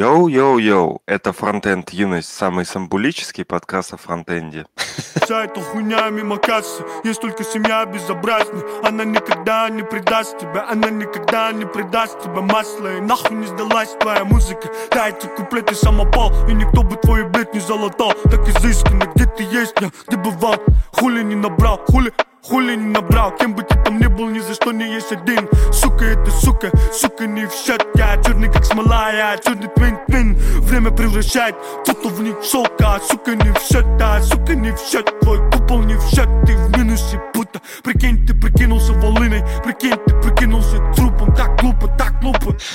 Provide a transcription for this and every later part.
Йоу-йоу-йоу, это Фронтенд Юность, самый самбулический подкаст о фронтенде. Вся эта хуйня мимо кассы Есть только семья безобразна Она никогда не предаст тебя Она никогда не предаст тебя. Масло И нахуй не сдалась твоя музыка. Да, куплеты самопал И никто бы твой блядь не залатал Так изысканно, где ты есть, где бывал? Хули не набрал, хули Хули не набрал, кем бы ты там ни был, ни за что не есть один. Сука, это сука, сука не в счет. Я черный как смола, я черный твин-твин Время превращает кто-то в них шелка Сука не в счет, да, сука не в счет. Твой купол не в счет, ты в минусе будто. Прикинь, ты прикинулся волыной. Прикинь, ты прикинулся трупом. Так глупо, так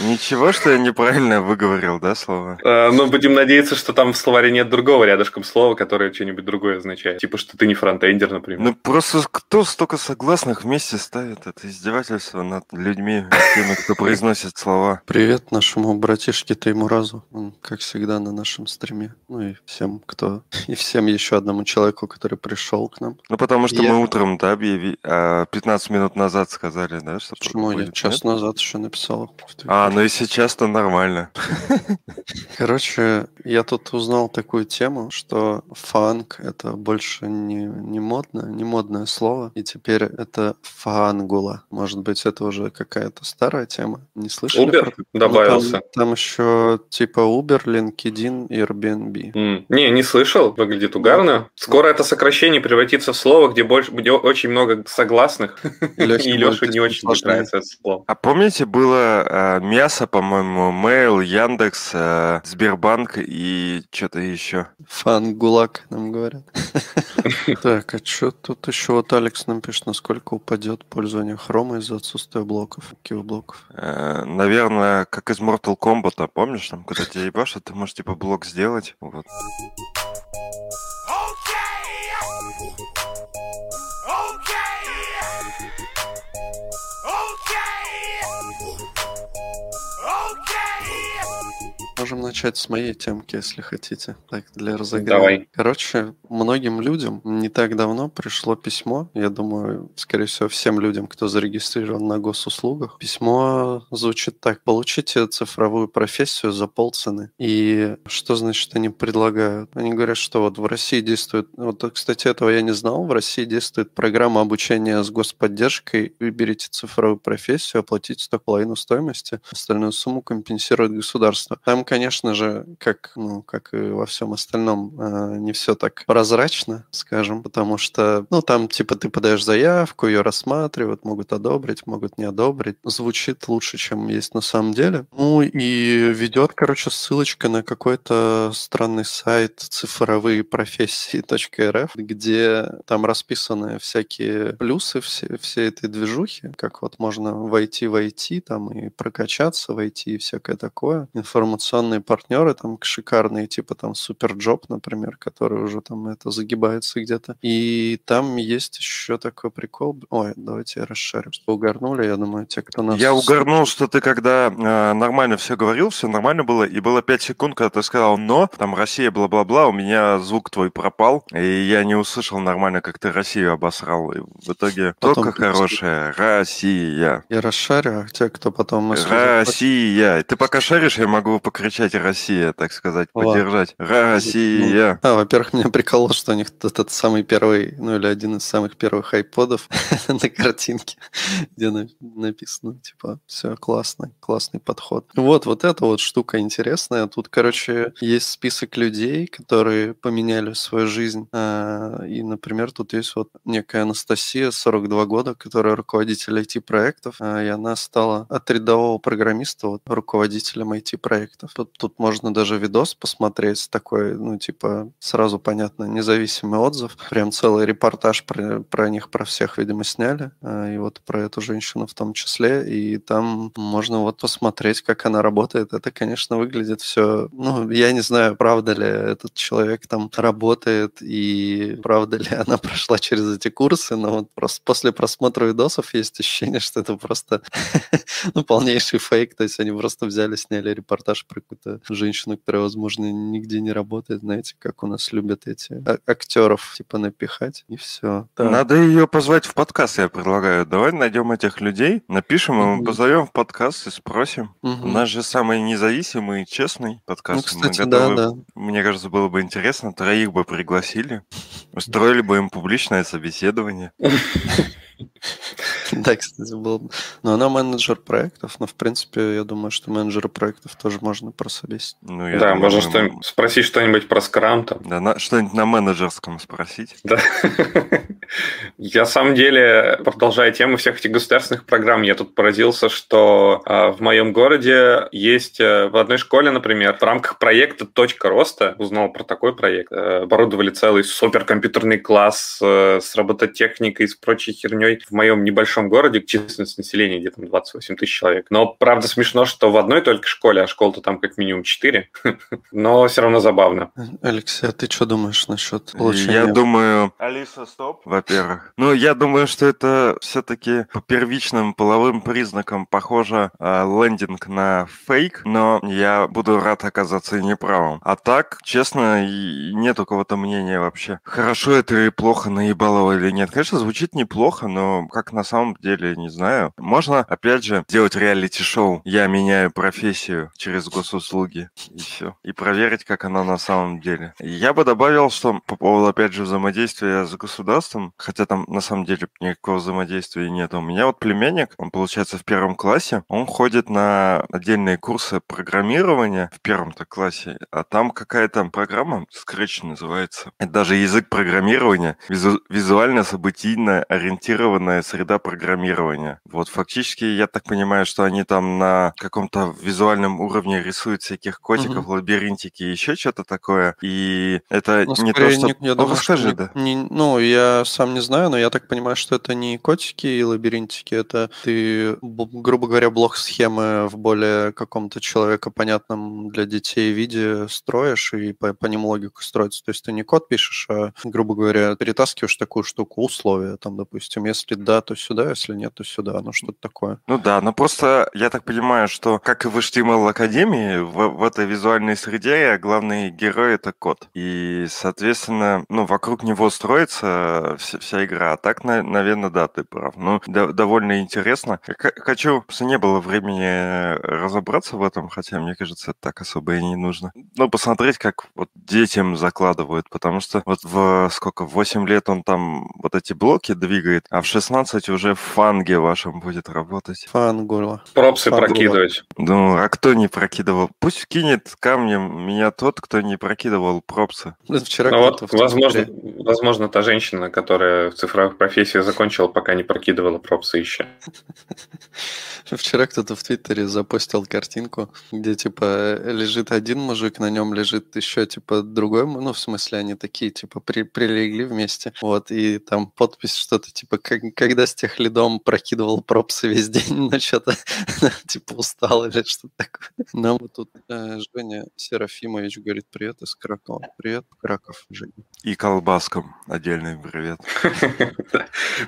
Ничего, что я неправильно выговорил, да, слова? Э, ну, будем надеяться, что там в словаре нет другого рядышком слова, которое что-нибудь другое означает. Типа, что ты не фронтендер, например. Ну, просто кто столько согласных вместе ставит? Это издевательство над людьми, теми, кто произносит слова. Привет нашему братишке Таймуразу. Он, как всегда, на нашем стриме. Ну и всем, кто... И всем еще одному человеку, который пришел к нам. Ну, потому что Я- мы утром, да, объяви... а, 15 минут назад сказали, да, что Почему я час нет? назад еще написал? в Твиттере. А, ну и сейчас-то нормально. Короче, я тут узнал такую тему, что фанк — это больше не, не модное, не модное слово, и теперь это фангула. Может быть, это уже какая-то старая тема? Не слышали? Uber про- Ну, добавился. там, там еще типа Uber, LinkedIn, Airbnb. М. Не, не слышал, выглядит угарно. Скоро это сокращение превратится в слово, где больше, где очень много согласных, и Леша не очень сложнее. нравится это слово. А помните, было э, мясо, по-моему, Mail, Яндекс, э, Сбербанк и что-то еще. Фангулак, нам говорят. Так, а что тут еще? Вот Алекс нам пишет, насколько упадет пользование хрома из-за отсутствия блоков, блоков. Э, наверное, как из Mortal Kombat, а помнишь, там, когда тебя ебашат, ты можешь типа блок сделать. Вот. Можем начать с моей темки, если хотите. Так, для разогрева. Давай. Короче, многим людям не так давно пришло письмо. Я думаю, скорее всего, всем людям, кто зарегистрирован на госуслугах. Письмо звучит так. Получите цифровую профессию за полцены. И что значит они предлагают? Они говорят, что вот в России действует... Вот, кстати, этого я не знал. В России действует программа обучения с господдержкой. Выберите цифровую профессию, оплатите только половину стоимости. Остальную сумму компенсирует государство. Там, конечно же, как, ну, как и во всем остальном, э, не все так прозрачно, скажем, потому что, ну, там, типа, ты подаешь заявку, ее рассматривают, могут одобрить, могут не одобрить. Звучит лучше, чем есть на самом деле. Ну, и ведет, короче, ссылочка на какой-то странный сайт цифровые профессии.рф, где там расписаны всякие плюсы все, всей этой движухи, как вот можно войти в IT там и прокачаться в IT и всякое такое. Информационные партнеры там шикарные, типа там SuperJob, например, который уже там это загибается где-то. И там есть еще такой прикол. Ой, давайте я расшарю. Что угорнули, я думаю, те, кто нас... Я угорнул, что ты когда э, нормально все говорил, все нормально было, и было 5 секунд, когда ты сказал «но», там Россия, бла-бла-бла, у меня звук твой пропал, и я не услышал нормально, как ты Россию обосрал. И в итоге Потом только хорошая Россия. Я расшарю, а те, кто потом... Россия. Ты пока шаришь, я могу покричать «Россия», так сказать, Ладно. поддержать. Россия. А, во-первых, меня прикололо, что у них этот самый первый, ну или один из самых первых айподов на картинке, где на- написано, типа, все классно, классный подход. Вот, вот эта вот штука интересная. Тут, короче, есть список людей, которые поменяли свою жизнь. А, И, например, тут есть вот некая Анастасия, 42 года, которая руководитель IT-проектов, а, и она стала от рядового программиста вот, руководителем IT-проектов. Тут, можно даже видос посмотреть такой, ну, типа, сразу понятно, независимый отзыв. Прям целый репортаж про, про них, про всех, видимо, сняли. а, И вот про эту женщину в том числе. И там можно вот посмотреть, как она работает. Это, конечно, выглядит все... Ну, я не знаю, правда ли этот человек там работает и правда ли она прошла через эти курсы, но вот просто после просмотра видосов есть ощущение, что это просто ну, полнейший фейк. То есть они просто взяли, сняли репортаж про какую-то женщину, которая, возможно, нигде не работает, знаете, как у нас любят эти а- актеров, типа, напихать, и все. Надо ее позвать в подкаст, я предлагаю. Давай найдем этих людей, напишем им, Мгм. позовем в подкаст и спросим. Мгм. У нас же самый независимый и честный Ну, подкаст. кстати, Мы да, готовы- да. Мне кажется, было бы интересно, троих бы пригласили, устроили бы им публичное собеседование. Да, кстати, был. бы. Но она менеджер проектов, но, в принципе, я думаю, что менеджера проектов тоже можно прособесить. Ну, я Да, думаю, можно мы- что спросить что-нибудь про скрам там. Да, на- что-нибудь на менеджерском спросить. Да. Я, на самом деле, продолжая тему всех этих государственных программ, я тут поразился, что а, в моем городе есть э, в одной школе, например, в рамках проекта «Точка роста», узнал про такой проект, э, оборудовали целый суперкомпьютерный класс э, с робототехникой, с прочей херней в моем небольшом городе, численность населения где-то 28 тысяч человек. Но, правда, смешно, что в одной только школе, а школ-то там как минимум 4, но все равно забавно. Алексей, а ты что думаешь насчет получения? Я думаю... Алиса, стоп. Во-первых. Ну, я думаю, что это все-таки по первичным половым признакам похоже а, лендинг на фейк, но я буду рад оказаться неправым. А так, честно, нет у кого-то мнения вообще. Хорошо это или плохо, наебалово или нет. Конечно, звучит неплохо, но как на самом деле, не знаю. Можно, опять же, делать реалити-шоу. Я меняю профессию через госуслуги. И все. И проверить, как она на самом деле. Я бы добавил, что по поводу, опять же, взаимодействия с государством, хотя там на самом деле никакого взаимодействия нет. У меня вот племянник, он, получается, в первом классе, он ходит на отдельные курсы программирования в первом-то классе, а там какая-то программа, Scratch называется. Это даже язык программирования, визу- визуально-событийно ориентированная среда программирования. Вот фактически, я так понимаю, что они там на каком-то визуальном уровне рисуют всяких котиков, лабиринтики и еще что-то такое. И это Ну, не то, что... не- я Ну, думаю, что расскажи, не- да. не- ну, я сам не знаю, но я так понимаю, что это не котики и лабиринтики, это ты, грубо говоря, блок схемы в более каком-то человека понятном для детей виде строишь и по, по ним логику строится. То есть ты не код пишешь, а, грубо говоря, перетаскиваешь такую штуку, условия, там, допустим, если да, то сюда, если нет, то сюда, ну, что-то такое. Ну да, но просто я так понимаю, что как и в HTML Академии, в, в этой визуальной среде главный герой это код. И, соответственно, ну, вокруг него строится вся, вся игра. А так, наверное, да, ты прав. Ну, да- довольно интересно. Х- Хочу, просто не было времени разобраться в этом, хотя, мне кажется, это так особо и не нужно. Ну, посмотреть, как вот детям закладывают, потому что вот в сколько, в 8 лет он там вот эти блоки двигает, а в 16 уже в фанге вашем будет работать. Фангула. Пропсы Фангула. прокидывать. Ну, а кто не прокидывал? Пусть кинет камнем меня тот, кто не прокидывал пропсы. Вчера Ну вот, возможно, возможно, та женщина, которая в цифровых профессиях закончила, пока не прокидывала пропсы еще. Вчера кто-то в Твиттере запостил картинку, где типа лежит один мужик, на нем лежит еще типа другой, ну в смысле они такие типа при- прилегли вместе, вот и там подпись что-то типа как, когда с тех лидом прокидывал пропсы весь день, но что-то типа устал или что-то такое. Нам вот тут э, Женя Серафимович говорит привет из Кракова. Привет, Краков, Женя. И колбаскам отдельный привет.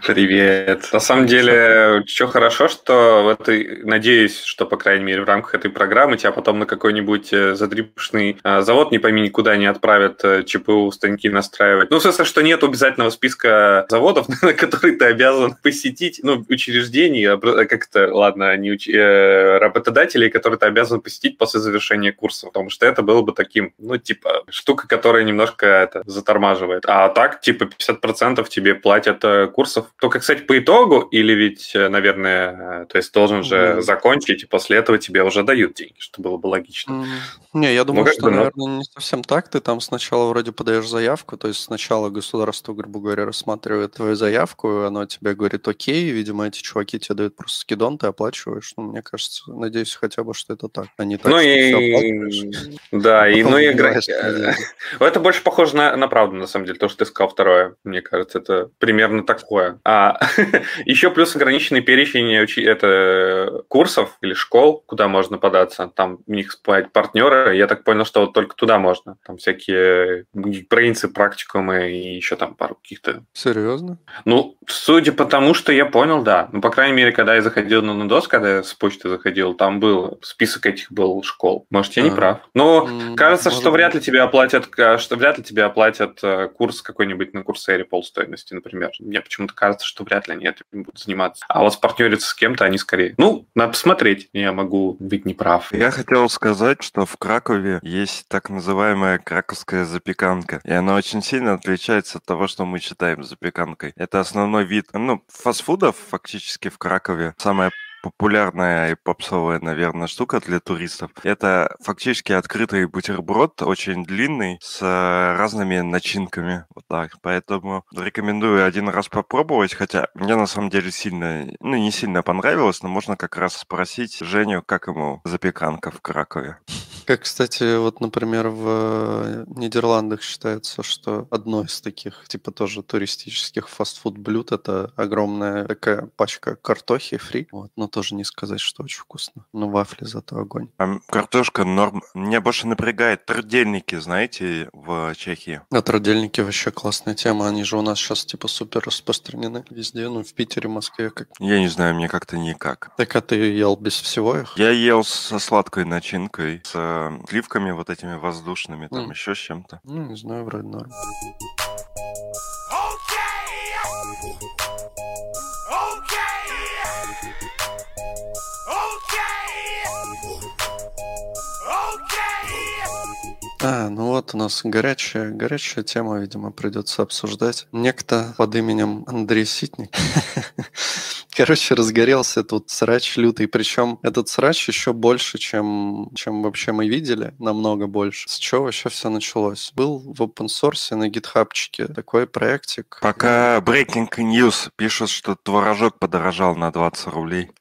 Привет. На самом деле, что хорошо, что в этой, надеюсь, что, по крайней мере, в рамках этой программы тебя потом на какой-нибудь э, задрипшный э, завод, не пойми никуда, не отправят э, ЧПУ, станки настраивать. Ну, в смысле, что нет обязательного списка заводов, на которые ты обязан посетить, ну, учреждений, обра- как-то, ладно, не уч- э, работодателей, которые ты обязан посетить после завершения курса, потому что это было бы таким, ну, типа, штука, которая немножко это затормаживает. А так, типа, 50% тебе платят э, курсов. Только, кстати, по итогу, или ведь, э, наверное, то есть должен же Мгм. закончить, и после этого тебе уже дают деньги, что было бы логично. М, Не, я думаю, как что, бы, ну. наверное, не совсем так. Ты там сначала вроде подаешь заявку, то есть сначала государство, грубо говоря, рассматривает твою заявку, оно тебе говорит окей, видимо, эти чуваки тебе дают просто скидон, ты оплачиваешь. Ну, мне кажется, надеюсь хотя бы, что это так, а не так, Ну и... Да, а и, ну и игра... Это больше похоже на, на правду, на самом деле, то, что ты сказал второе, мне кажется. Это примерно такое. А еще плюс ограниченный перечень это курсов или школ, куда можно податься. Там у них партнеры. Я так понял, что вот только туда можно. Там всякие принцы, практикумы и еще там пару каких-то. Серьезно? Ну, судя по тому, что я понял, да. Ну, по крайней мере, когда я заходил на Нудос, когда я с почты заходил, там был список этих был школ. Может, я не прав. Но кажется, что вряд ли тебе оплатят, э, что вряд ли тебе оплатят э, курс какой-нибудь на курсере полстоимости, например. Мне почему-то кажется, что вряд ли они этим будут заниматься. А вот партнериться с кем-то они скорее. Ну, надо посмотреть. Я могу быть неправ. Я хотел сказать, что в Кракове есть так называемая краковская запеканка. И она очень сильно отличается от того, что мы считаем запеканкой. Это основной вид, ну, фастфудов фактически в Кракове. Самая популярная и попсовая, наверное, штука для туристов. Это фактически открытый бутерброд, очень длинный, с разными начинками. Вот так. Поэтому рекомендую один раз попробовать, хотя мне на самом деле сильно, ну, не сильно понравилось, но можно как раз спросить Женю, как ему запеканка в Кракове. Как, кстати, вот, например, в э, Нидерландах считается, что одно из таких, типа, тоже туристических фастфуд блюд это огромная такая пачка картохи фри. Вот, но тоже не сказать, что очень вкусно. Но вафли зато огонь. А картошка норм. Меня больше напрягает трудельники, знаете, в Чехии. А трудельники вообще классная тема. Они же у нас сейчас типа супер распространены везде, ну, в Питере, Москве. Как... Я не знаю, мне как-то никак. Так а ты ел без всего их? Я ел со сладкой начинкой, с сливками вот этими воздушными, там mm. еще с чем-то. Ну, не знаю, вроде норм. А, ну вот у нас горячая, горячая тема, видимо, придется обсуждать. Некто под именем Андрей Ситник Короче, разгорелся тут срач лютый. Причем этот срач еще больше, чем, чем вообще мы видели, намного больше. С чего вообще все началось? Был в open source на гитхабчике такой проектик. Пока Breaking News пишут, что творожок подорожал на 20 рублей.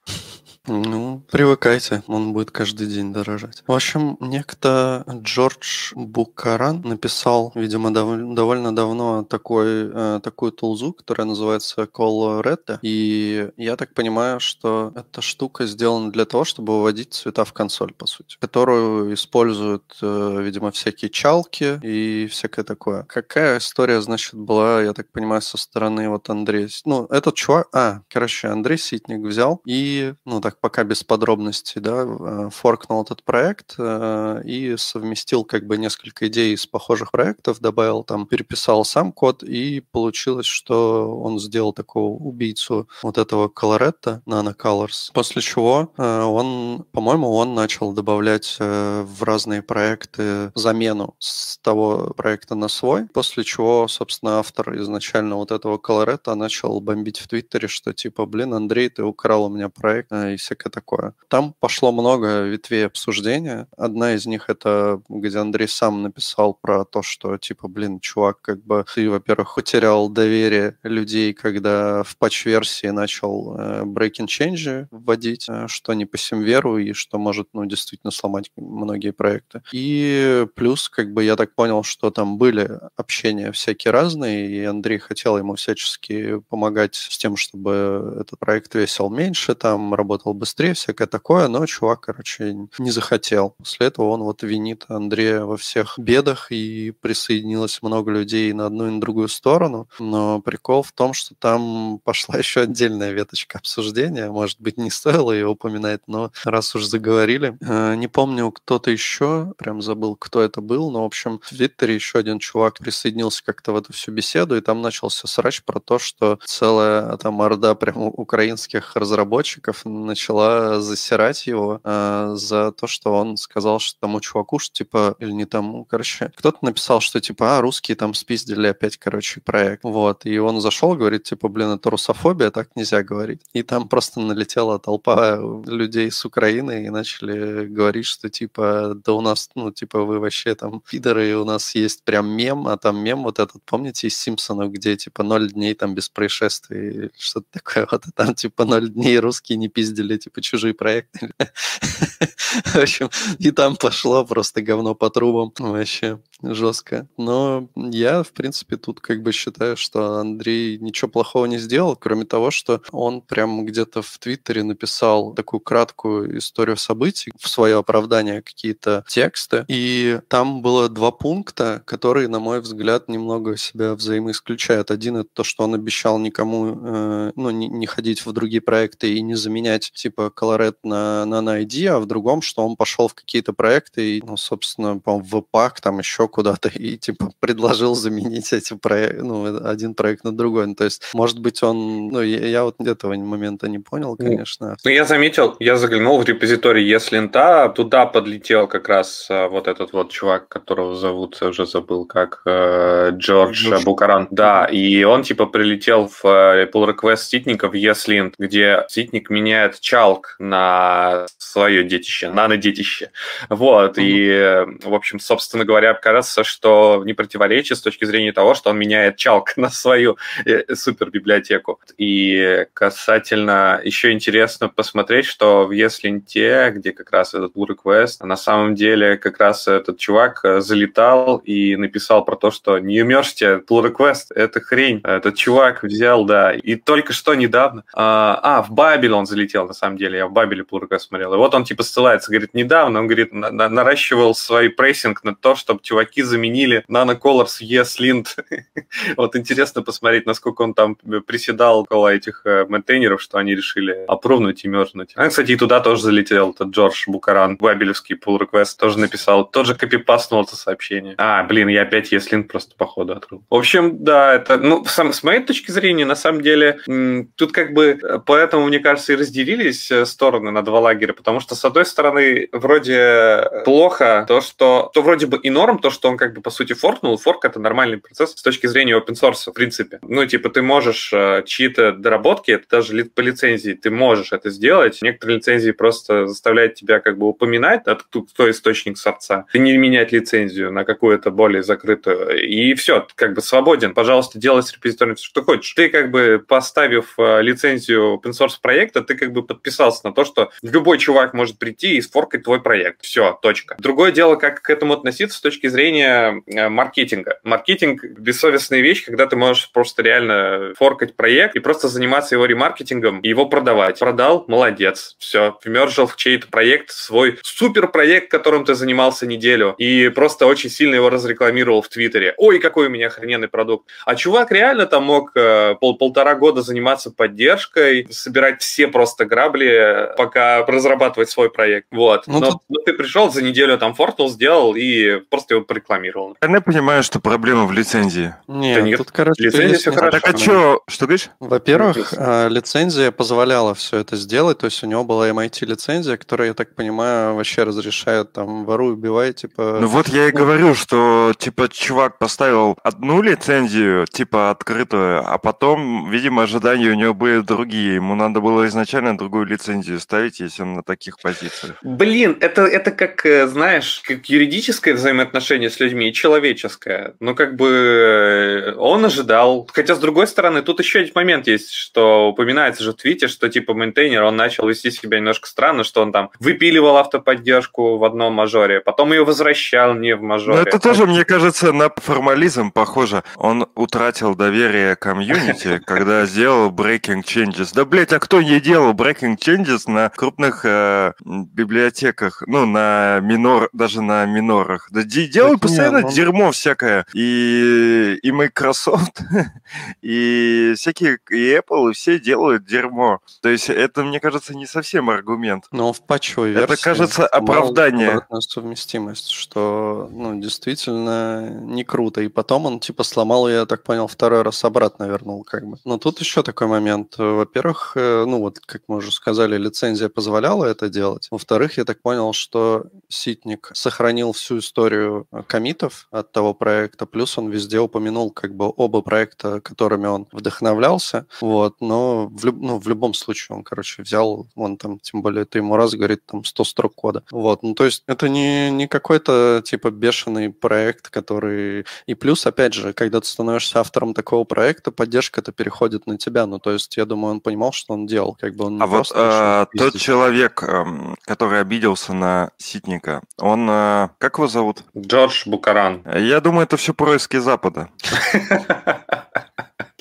Ну, привыкайте, он будет каждый день дорожать. В общем, некто Джордж Букаран написал, видимо, дов- довольно давно такой, э, такую тулзу, которая называется Coloretta. И я так понимаю, что эта штука сделана для того, чтобы выводить цвета в консоль, по сути, которую используют, э, видимо, всякие чалки и всякое такое. Какая история, значит, была, я так понимаю, со стороны вот Андрея? Ну, этот чувак... А, короче, Андрей Ситник взял и, ну, так пока без подробностей, да, э, форкнул этот проект э, и совместил как бы несколько идей из похожих проектов, добавил там, переписал сам код, и получилось, что он сделал такого убийцу вот этого колоретта, Nano Colors, после чего э, он, по-моему, он начал добавлять в разные проекты замену с того проекта на свой, после чего, собственно, автор изначально вот этого колоретта начал бомбить в Твиттере, что типа, блин, Андрей, ты украл у меня проект, и всякое такое. Там пошло много ветвей обсуждения. Одна из них это, где Андрей сам написал про то, что, типа, блин, чувак, как бы ты, во-первых, потерял доверие людей, когда в патч-версии начал э, breaking change вводить, э, что не по веру и что может, ну, действительно сломать многие проекты. И плюс, как бы, я так понял, что там были общения всякие разные, и Андрей хотел ему всячески помогать с тем, чтобы этот проект весил меньше, там, работал быстрее, всякое такое, но чувак, короче, не захотел. После этого он вот винит Андрея во всех бедах, и присоединилось много людей на одну и на другую сторону. Но прикол в том, что там пошла еще отдельная веточка обсуждения. Может быть, не стоило ее упоминать, но раз уж заговорили. Э, не помню, кто-то еще, прям забыл, кто это был, но, в общем, в Твиттере еще один чувак присоединился как-то в эту всю беседу, и там начался срач про то, что целая там орда прям украинских разработчиков начала засирать его э, за то, что он сказал, что тому чуваку, что типа, или не тому, короче, кто-то написал, что типа, а, русские там спиздили опять, короче, проект. Вот, и он зашел, говорит, типа, блин, это русофобия, так нельзя говорить. И там просто налетела толпа людей с Украины и начали говорить, что типа, да у нас, ну, типа, вы вообще там пидоры, и у нас есть прям мем, а там мем вот этот, помните, из Симпсонов, где типа ноль дней там без происшествий, что-то такое, вот, и там типа ноль дней русские не пиздили, типа, чужие проекты. В общем, и там пошло просто говно по трубам. Вообще, жестко. Но я, в принципе, тут как бы считаю, что Андрей ничего плохого не сделал, кроме того, что он прям где-то в Твиттере написал такую краткую историю событий, в свое оправдание какие-то тексты, и там было два пункта, которые, на мой взгляд, немного себя взаимоисключают. Один — это то, что он обещал никому, э, ну, не, не ходить в другие проекты и не заменять, типа, Colored на, на ID, а в другом, что он пошел в какие-то проекты и, ну, собственно, по в ПАК, там еще куда-то, и, типа, предложил заменить эти проекты, ну, один проект на другой. Ну, то есть, может быть, он, ну, я, я вот этого момента не понял, конечно. Ну, я заметил, я заглянул в репозиторий ESLint, туда подлетел как раз а, вот этот вот чувак, которого зовут, уже забыл, как э, Джордж Джордж. Букаран. Да, и он, типа, прилетел в э, pull request ситника в ESLint, где ситник меняет чалк на свое детище, нано-детище. Вот, mm-hmm. и, в общем, собственно говоря, кажется, что не противоречит с точки зрения того, что он меняет чалк на свою э, супер библиотеку. И касательно еще интересно посмотреть, что в ESLint, где как раз этот pull request, на самом деле как раз этот чувак э, залетал и написал про то, что не мерзьте, pull request, это хрень. Этот чувак взял, да, и только что недавно, а, а в Бабель он залетел, на самом деле, я в Бабеле pull request смотрел, и вот он типа ссылается, говорит, недавно, он говорит, на, на, наращивал свой прессинг на то, чтобы чуваки заменили NanoColors ESLint. вот интересно посмотреть, насколько он там приседал около этих э, мейнтейнеров, что они решили опрувнуть и мерзнуть. А, кстати, и туда тоже залетел этот Джордж Букаран, бабелевский pull request, тоже написал, тоже копипастнул это сообщение. А, блин, я опять ESLint просто походу открыл. В общем, да, это, ну, сам, с моей точки зрения, на самом деле, тут как бы, э, поэтому, мне кажется, и разделились э, стороны на два лагеря, потому что, с одной стороны, вроде плохо то, что, то вроде бы и норм, то, что он как бы, по сути, форкнул, форк — это нормальный процесс с точки зрения open source, в принципе. Ну, типа, ты можешь э, чьи-то доработки, это даже по лицензии, ты можешь это сделать. Некоторые лицензии просто заставляют тебя как бы упоминать, кто источник сорца, и не менять лицензию на какую-то более закрытую, и все, как бы свободен. Пожалуйста, делай с репозиторием все, что хочешь. Ты как бы поставив э, лицензию open source проекта, ты как бы подписался на то, что любой чувак может прийти и сфоркать твой проект. Все, точка. Другое дело, как к этому относиться с точки зрения э, маркетинга. Маркетинг – бессовестная вещь, когда ты можешь просто реально форкать проект и просто заниматься его ремаркетингом и его продавать. Продал – молодец. Все, вмержил в чей-то проект, свой супер проект, которым ты занимался неделю, и просто очень сильно его разрекламировал в Твиттере. Ой, какой у меня охрененный продукт. А чувак реально там мог э, пол полтора года заниматься поддержкой, собирать все просто грабли, пока разрабатывать свой проект. Вот. Ну, но, тут... но ты пришел за неделю там фортнул сделал и просто его порекламировал. Я не понимаю, что проблема в лицензии. Нет, да нет тут, короче, лицензия все хорошо. Так а что? Что говоришь? Во-первых, э, лицензия позволяла все это сделать, то есть у него была MIT-лицензия, которая, я так понимаю, вообще разрешает там вору убивай, типа... Ну вот я и говорю, что типа чувак поставил одну лицензию, типа открытую, а потом, видимо, ожидания у него были другие. Ему надо было изначально другую лицензию ставить, если он на таких позициях. Блин, это, это как, э, знаешь, как юридическое взаимоотношение с людьми человеческое. Ну, как бы э, он ожидал. Хотя, с другой стороны, тут еще один момент есть, что упоминается же в твите, что типа maintainer, он начал вести себя немножко странно, что он там выпиливал автоподдержку в одном мажоре, потом ее возвращал не в мажоре. Ну, это тоже, мне кажется, на формализм похоже. Он утратил доверие комьюнити, когда сделал breaking changes. Да, блять, а кто не делал breaking changes на крупных э, библиотеках, ну, на минор, даже на минорах? Да делают постоянно нет, дерьмо всякое. И, и Microsoft, и всякие, и Apple, и все делают дерьмо. То есть это, мне кажется, не совсем аргумент. Но в патчевой версии... Это, кажется, оправдание. совместимость, что, ну, действительно не круто. И потом он, типа, сломал, я так понял, второй раз обратно вернул, как бы. Но тут еще такой момент. Во-первых, э, ну, вот, как мы уже сказали, лицензия позволяла это делать. Во-вторых, я так понял, что Ситник сохранил всю историю комитов от того проекта, плюс он везде упомянул, как бы, оба проекта, которыми он вдохновлялся, вот, но в, люб, ну, в любом случае он, короче, взял, он там, тем более, это ему раз говорит, там, 100 строк кода. Вот, ну, то есть это не, не какой-то, типа, бешеный проект, который... И плюс, опять же, когда ты становишься автором такого проекта, поддержка это переходит на тебя. Ну, то есть, я думаю, он понимал, что он делал. Как бы он а вот а, тот человек, эм, который обиделся на Ситника, он... Э, как его зовут? Джордж Джордж Букаран. Я думаю, это все происки Запада.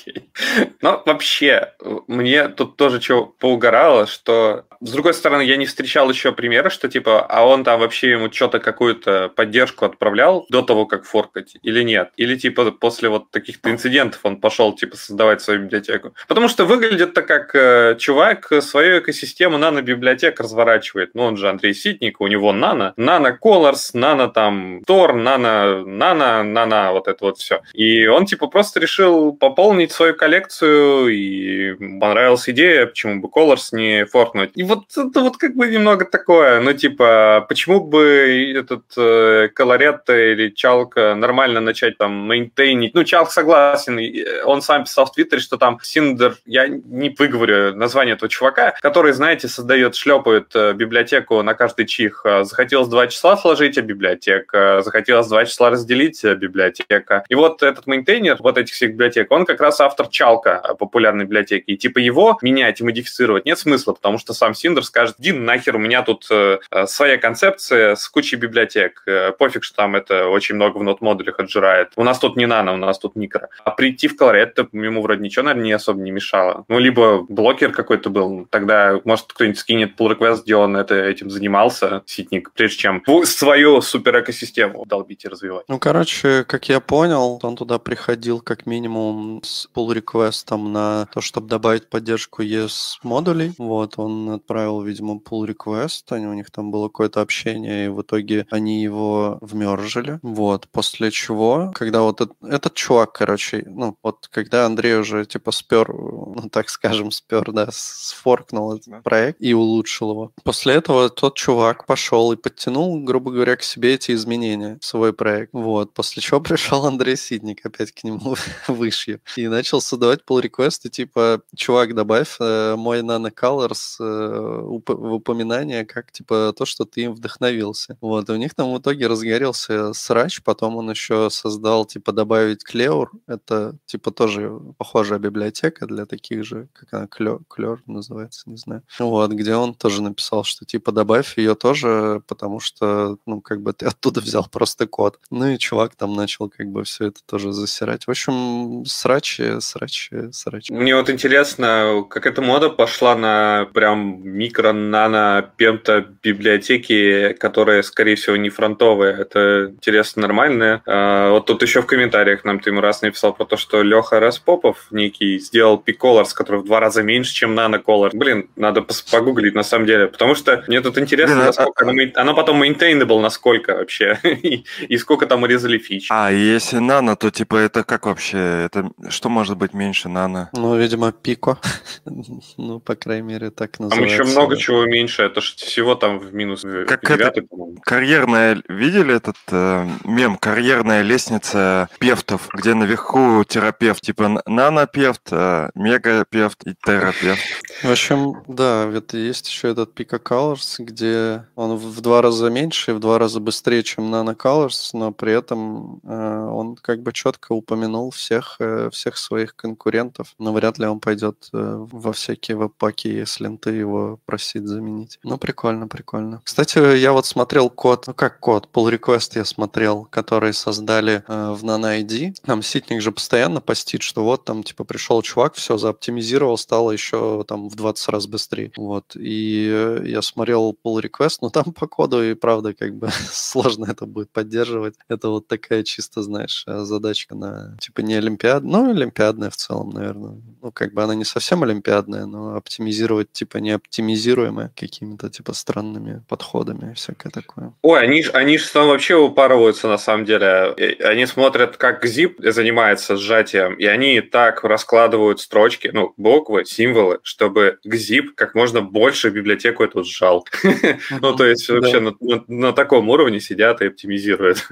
Но вообще, мне тут тоже что поугорало, что с другой стороны, я не встречал еще примера, что типа, а он там вообще ему что-то какую-то поддержку отправлял до того, как форкать, или нет? Или типа после вот таких-то инцидентов он пошел типа создавать свою библиотеку? Потому что выглядит это как э, чувак свою экосистему нано-библиотек разворачивает. Ну, он же Андрей Ситник, у него нано, нано Colors, нано там Тор, нано, нано, нано, вот это вот все. И он типа просто решил пополнить свою коллекцию, и понравилась идея, почему бы Colors не форкнуть. И вот это вот как бы немного такое, ну типа, почему бы этот э, Colorette или Chalk а нормально начать там maintain ить? Ну, Chalk согласен, он сам писал в Твиттере, что там Синдре, я не выговорю название этого чувака, который, знаете, создает, шлепает э, библиотеку на каждый чих. Э, захотелось два числа сложить, а библиотека. Захотелось два числа разделить, а библиотека. И вот этот maintainer вот этих всех библиотек, он как раз автор Chalk а э, популярной библиотеки. И типа его менять и модифицировать нет смысла, потому что сам Синдре скажет, иди нахер, у меня тут э, своя концепция с кучей библиотек. Э, пофиг, что там это очень много в нот-модулях отжирает. У нас тут не нано, у нас тут микро. А прийти в Colorado ему вроде ничего, наверное, не особо не мешало. Ну, либо блокер какой-то был. Тогда, может, кто-нибудь скинет pull request, где он это, этим занимался, ситник, прежде чем свою супер экосистему долбить и развивать. Ну, короче, как я понял, он туда приходил как минимум с pull реквестом на то, чтобы добавить поддержку ES модулей. Вот, он отправил, видимо, pull request, они, у них там было какое-то общение, и в итоге они его вмержили. Вот, после чего, когда вот этот, этот чувак, короче, ну, вот когда Андрей уже, типа, спер, ну, так скажем, спер, да, сфоркнул этот проект и улучшил его. После этого тот чувак пошел и подтянул, грубо говоря, к себе эти изменения в свой проект. Вот, после чего пришел Андрей Сидник опять к нему вышью и начал создавать pull реквесты типа, чувак, добавь э, мой Nano Colors э, уп- в упоминание, как, типа, то, что ты им вдохновился. Вот, и у них там в итоге разгорелся срач, потом он еще создал, типа, добавить Клеур, это, типа, тоже похожая библиотека для таких же, как она, Клёр, Клёр называется, не знаю. Вот, где он тоже написал, что, типа, добавь ее тоже, потому что, ну, как бы ты оттуда взял просто код. Ну и чувак там начал, как бы, все это тоже засирать. В общем, срачи, срачи, срачи. Мне вот интересно, как эта мода пошла на прям микро-нано пемта библиотеки, которые, скорее всего, не фронтовые. Это интересно, нормально. А, вот тут еще в комментариях нам ты раз написал про то, что Леха Распопов некий сделал пиколорс, который в два раза меньше, чем нано-колор. Блин, надо погуглить на самом деле, потому что мне тут интересно, Блин, насколько а... оно, оно потом maintainable, насколько вообще, и, и сколько там урезали фич. А, если нано, то типа это как вообще, это что может быть меньше нано? Ну, видимо, пико. ну, по крайней мере, так называется. Там еще много чего меньше, это же всего там в минус как 9, это, карьерная, видели этот э, мем, карьерная лестница певтов, где наверху терапевт, типа нанопевт, э, мегапевт и терапевт. В общем, да, это есть еще этот Pico Colors, где он в два раза меньше и в два раза быстрее, чем Nano Colors, но при этом э, он как бы четко упомянул всех, э, всех своих конкурентов, но вряд ли он пойдет э, во всякие веб-паки, если ты его просить заменить. Ну, прикольно, прикольно. Кстати, я вот смотрел код, ну как код, pull request я смотрел, который создали э, в NanoID. Там ситник же постоянно постит, что вот там типа пришел чувак, все заоптимизировал, стало еще там в 20 раз быстрее. Вот. И э, я смотрел pull request, но там по коду и правда как бы сложно это будет поддерживать. Это вот такая чисто, знаешь, э, задачка на типа не олимпиад, ну олимпиадная в целом, наверное. Ну как бы она не совсем олимпиадная, но оптимизировать типа не оптимизируемое какими-то типа странными подходами и всякое такое. Ой, они же они ж там вообще упарываются на самом деле. Они смотрят, как zip занимается сжатием, и они так раскладывают строчки, ну, буквы, символы, чтобы zip как можно больше библиотеку эту сжал. Ну, то есть вообще на таком уровне сидят и оптимизируют.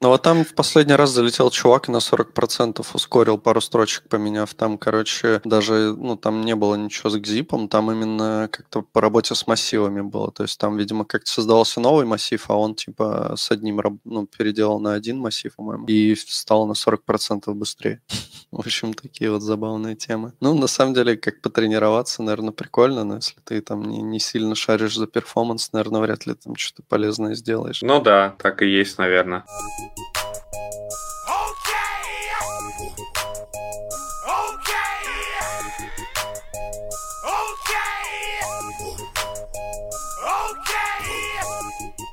Ну, вот там в последний раз залетел чувак на 40% ускорил пару строчек поменяв. Там, короче, даже, ну, там не было ничего с гзипом, там именно как-то по работе с массивами было. То есть там, видимо, как-то создавался новый массив, а он, типа, с одним, ну, переделал на один массив, по-моему, и стал на 40% быстрее. В общем, такие вот забавные темы. Ну, на самом деле, как потренироваться, наверное, прикольно, но если ты там не, не сильно шаришь за перформанс, наверное, вряд ли там что-то полезное сделаешь. Ну да, так и есть, наверное.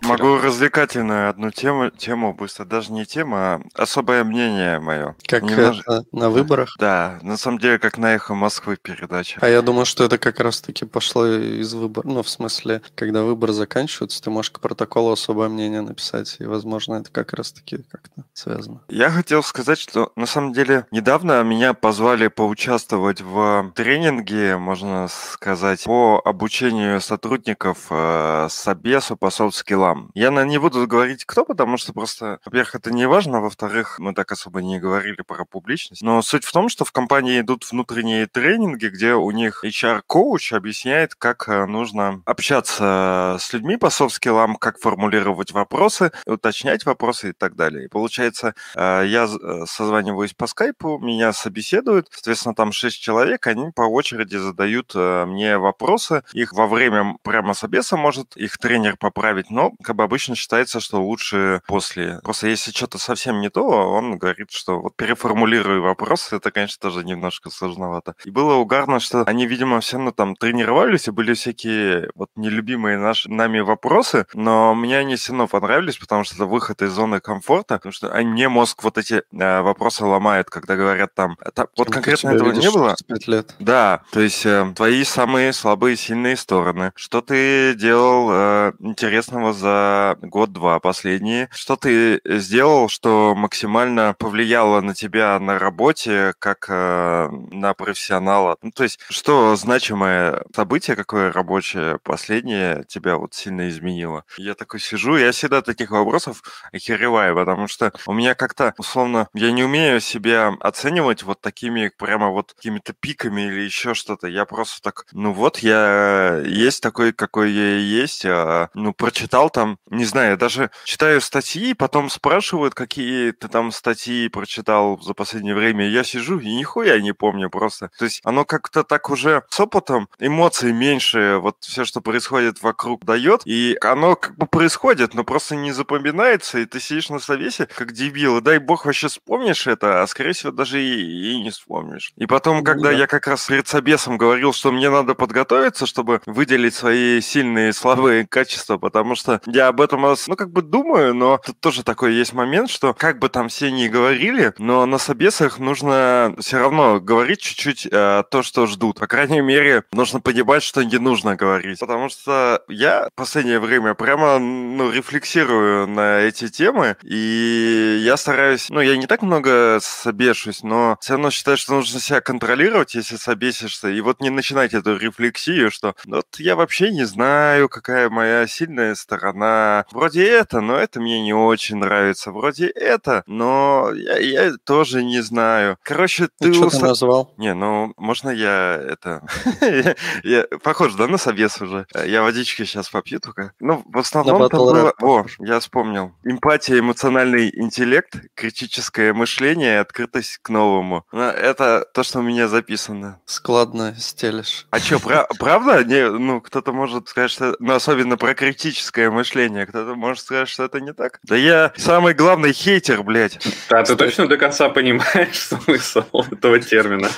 Могу развлекательную одну тему, тему быстро, даже не тема, а особое мнение мое. Как Немнож... это, на выборах? Да, на самом деле, как на «Эхо Москвы» передача. А я думаю, что это как раз-таки пошло из выбора, ну, в смысле, когда выборы заканчиваются, ты можешь к протоколу особое мнение написать, и, возможно, это как раз-таки как-то связано. Я хотел сказать, что, на самом деле, недавно меня позвали поучаствовать в тренинге, можно сказать, по обучению сотрудников э, собесу по софт-скиллам вам. Я на не буду говорить кто, потому что просто, во-первых, это не важно, во-вторых, мы так особо не говорили про публичность. Но суть в том, что в компании идут внутренние тренинги, где у них HR-коуч объясняет, как э, нужно общаться с людьми по софт-скиллам, как формулировать вопросы, уточнять вопросы и так далее. И получается, э, я э, созваниваюсь по скайпу, меня собеседуют, соответственно, там шесть человек, они по очереди задают мне вопросы. Их во время прямо собеса может их тренер поправить, но как бы обычно считается, что лучше после. Просто если что-то совсем не то, он говорит, что вот переформулирую вопрос, это, конечно, тоже немножко сложновато. И было угарно, что они, видимо, все равно там тренировались, и были всякие вот нелюбимые наши, нами вопросы, но мне они все равно понравились, потому что это выход из зоны комфорта, потому что они, мне мозг вот эти э, вопросы ломает, когда говорят там, это, вот Чем конкретно этого не было. 5 лет. Да, то есть э, твои самые слабые сильные стороны, что ты делал э, интересного за год-два последние. Что ты сделал, что максимально повлияло на тебя на работе, как э, на профессионала? Ну, то есть, что значимое событие какое рабочее последнее тебя вот сильно изменило? Я такой сижу, я всегда таких вопросов охереваю, потому что у меня как-то, условно, я не умею себя оценивать вот такими прямо вот какими-то пиками или еще что-то. Я просто так, ну вот, я есть такой, какой я есть, а, ну, прочитал там, не знаю, я даже читаю статьи, потом спрашивают, какие ты там статьи прочитал за последнее время. Я сижу и нихуя не помню просто. То есть оно как-то так уже с опытом, эмоций меньше, вот все, что происходит вокруг, дает, и оно как бы происходит, но просто не запоминается, и ты сидишь на совесе как дебил, и дай бог вообще вспомнишь это, а скорее всего даже и, и не вспомнишь. И потом, ну когда да. я как раз перед собесом говорил, что мне надо подготовиться, чтобы выделить свои сильные и слабые качества, потому что я об этом, ну, как бы думаю, но тут тоже такой есть момент, что как бы там все не говорили, но на собесах нужно все равно говорить чуть-чуть э, то, что ждут. По крайней мере, нужно понимать, что не нужно говорить. Потому что я в последнее время прямо, ну, рефлексирую на эти темы, и я стараюсь, ну, я не так много собешусь, но все равно считаю, что нужно себя контролировать, если собесишься, и вот не начинать эту рефлексию, что вот я вообще не знаю, какая моя сильная сторона. Вроде это, но это мне не очень нравится. Вроде это, но я, я тоже не знаю. Короче, ты... Ну, что ты назвал? Не, ну, можно я это... я, похож, да, на собес уже? Я водички сейчас попью только. Ну, в основном там было... О, я вспомнил. Эмпатия, эмоциональный интеллект, критическое мышление, открытость к новому. Ну, это то, что у меня записано. Складно стелишь. А что, правда? Не, ну, кто-то может сказать, что... Ну, особенно про критическое мышление. Кто-то может сказать, что это не так. Да я самый главный хейтер, блядь. Да, ты точно до конца понимаешь смысл этого термина.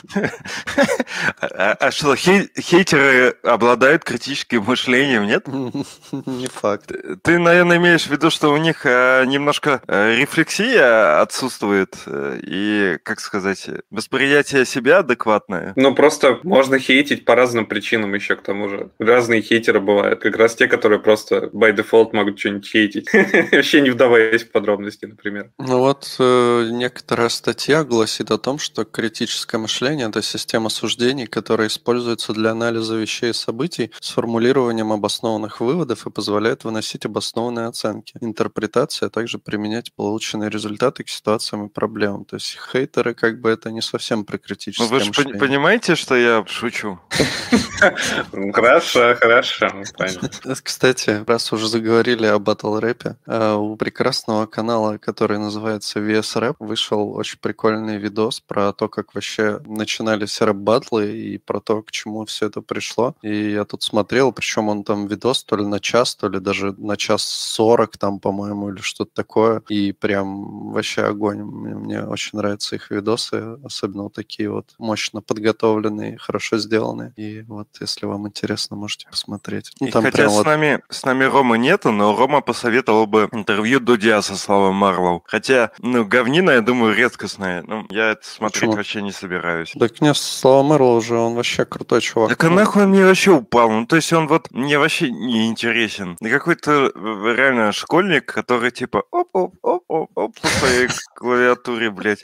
А, а что, хейтеры обладают критическим мышлением, нет? Не факт. Ты, наверное, имеешь в виду, что у них э, немножко э, рефлексия отсутствует э, и, как сказать, восприятие себя адекватное? Ну, просто можно хейтить по разным причинам еще к тому же. Разные хейтеры бывают. Как раз те, которые просто by default Default могут что-нибудь хейтить, вообще не вдаваясь в подробности, например. Ну вот э, некоторая статья гласит о том, что критическое мышление – это система суждений, которая используется для анализа вещей и событий с формулированием обоснованных выводов и позволяет выносить обоснованные оценки, интерпретации, а также применять полученные результаты к ситуациям и проблемам. То есть хейтеры как бы это не совсем про критическое Ну вы же мышление. понимаете, что я шучу? Хорошо, хорошо, понятно. Кстати, раз уже заговорили о батл рэпе, э, у прекрасного канала, который называется VS Rap, вышел очень прикольный видос про то, как вообще начинались рэп-батлы и про то, к чему все это пришло. И я тут смотрел, причем он там видос то ли на час, то ли даже на час сорок там, по-моему, или что-то такое. И прям вообще огонь. Мне, очень нравятся их видосы, особенно вот такие вот мощно подготовленные, хорошо сделанные. И вот, если вам интересно, можете посмотреть. Ну, И там хотя прям с вот нами, с нами Ромы нету, но Рома посоветовал бы интервью Дудя со Славой Марлоу. Хотя, ну, говнина, я думаю, редкостная. Ну, я это смотреть Почему? вообще не собираюсь. Так не, Слава Мерло уже, он вообще крутой чувак. Так а Ну, нахуй он мне вообще упал? Ну, то есть он вот мне вообще не интересен. Да какой-то э, реально школьник, который типа оп-оп-оп-оп-оп по своей клавиатуре, блядь.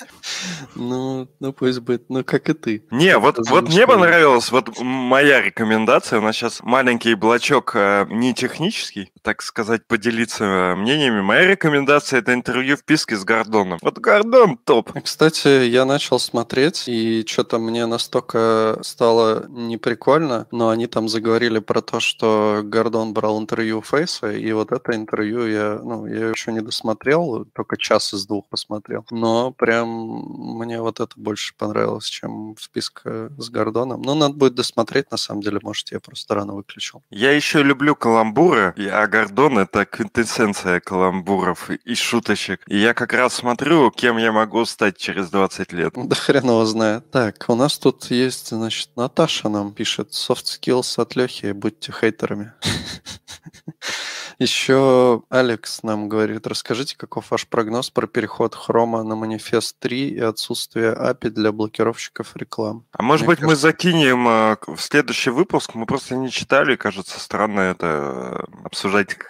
Ну, ну пусть будет, ну как и ты. Не, вот, Это вот мне школьник. понравилась вот моя рекомендация. У нас сейчас маленький блочок э, не технический, так сказать, поделиться э, мнениями. Моя рекомендация это интервью в писке с Гордоном. Вот Гордон топ. Кстати, я начал смотреть, и что-то мне настолько стало неприкольно, но они там заговорили про то, что Гордон брал интервью у Фейса, и вот это интервью я, ну, я еще не досмотрел, только час из двух посмотрел. Но прям мне вот это больше понравилось, чем списка с Гордоном. Ну, надо будет досмотреть, на самом деле, может, я просто рано выключил. Я еще люблю каламбуры, а Гордон это квинтэссенция каламбуров и- шуточек. И я как раз смотрю, кем я могу стать через 20 лет. Да хрен его знает. Так, у нас тут есть, значит, Наташа нам пишет soft skills от Лехи, будьте хейтерами. Еще Алекс нам говорит, расскажите, каков ваш прогноз про переход Хрома на манифест 3 и отсутствие API для блокировщиков реклам? А может Мне быть, мы закинем э, в следующий выпуск? Мы просто не читали, кажется, странно это э,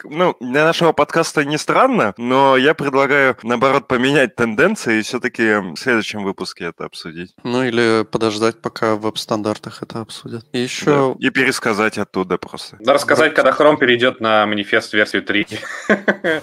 Ну, для нашего подкаста не странно, но я предлагаю, наоборот, поменять тенденции и все-таки в следующем выпуске это обсудить. Ну или подождать, пока в веб-стандартах это обсудят. И еще Да. И пересказать оттуда просто. Да рассказать, когда Chrome перейдет на манифест версию 3.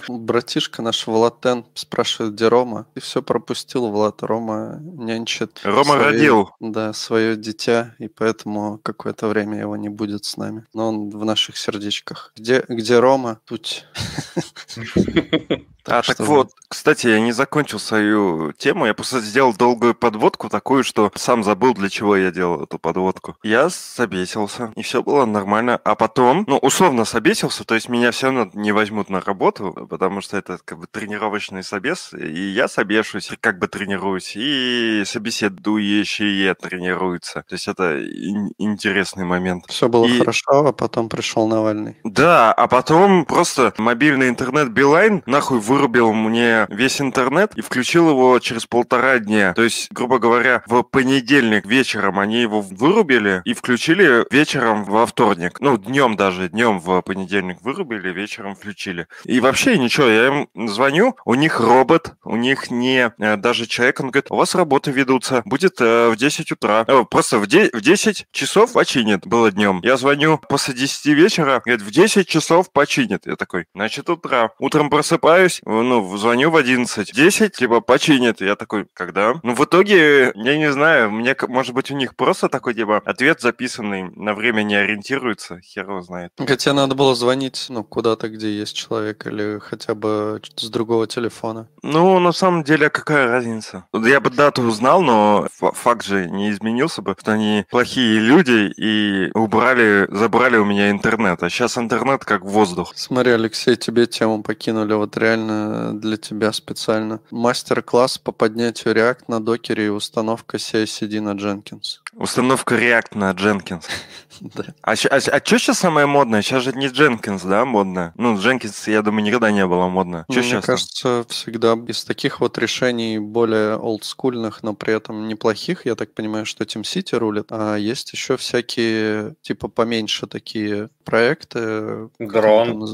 братишка наш Влатен спрашивает, где Рома. Ты все пропустил, Влад. Рома нянчит. Рома свои- родил. Да, свое дитя, и поэтому какое-то время его не будет с нами. Но он в наших сердечках. Где, где Рома? Тут. Тут. А, так вот, кстати, я не закончил свою тему, я просто сделал долгую подводку такую, что сам забыл, для чего я делал эту подводку. Я собесился, и все было нормально. А потом, ну, условно собесился, то есть меня все равно не возьмут на работу, потому что это как бы тренировочный собес, и я собешусь, как бы тренируюсь, и собеседующие тренируются. То есть это ин- интересный момент. Все было И- хорошо, а потом пришел Навальный. Да, а потом просто мобильный интернет Билайн нахуй вырубил мне весь интернет и включил его через полтора дня. То есть, грубо говоря, в понедельник вечером они его вырубили и включили вечером во вторник. Ну, днем даже, днем в понедельник вырубили, вечером включили. И вообще ничего, я им звоню, у них робот, у них не э, даже человек, он говорит, у вас работы ведутся, будет э, в 10 утра. Э, просто в, де- в 10 часов починит, было днем. Я звоню после 10 вечера, говорит, в 10 часов починит. Я такой, значит, утра. Утром просыпаюсь, ну, звоню в 11. 10, типа, починит. Я такой, когда? Ну, в итоге, я не знаю, мне, может быть, у них просто такой, типа, ответ записанный, на время не ориентируется, хер его знает. Хотя надо было звонить, ну, куда-то, где есть человек, или хотя бы с другого телефона. Ну, на самом деле, какая разница? Я бы дату узнал, но фа- факт же не изменился бы, что они плохие люди и убрали, забрали у меня интернет. А сейчас интернет как воздух. Смотри, Алексей, тебе тему покинули вот реально для тебя специально. Мастер-класс по поднятию React на докере и установка CI/CD на Jenkins. Установка React на Jenkins. Да. А, а, а что сейчас самое модное? Сейчас же не Jenkins, да, модно? Ну, Jenkins, я думаю, никогда не было модно. Что Ну, Мне кажется, всегда из таких вот решений более олдскульных, но при этом неплохих, я так понимаю, что TeamCity рулит, а есть еще всякие, типа, поменьше такие проекты. Дрон.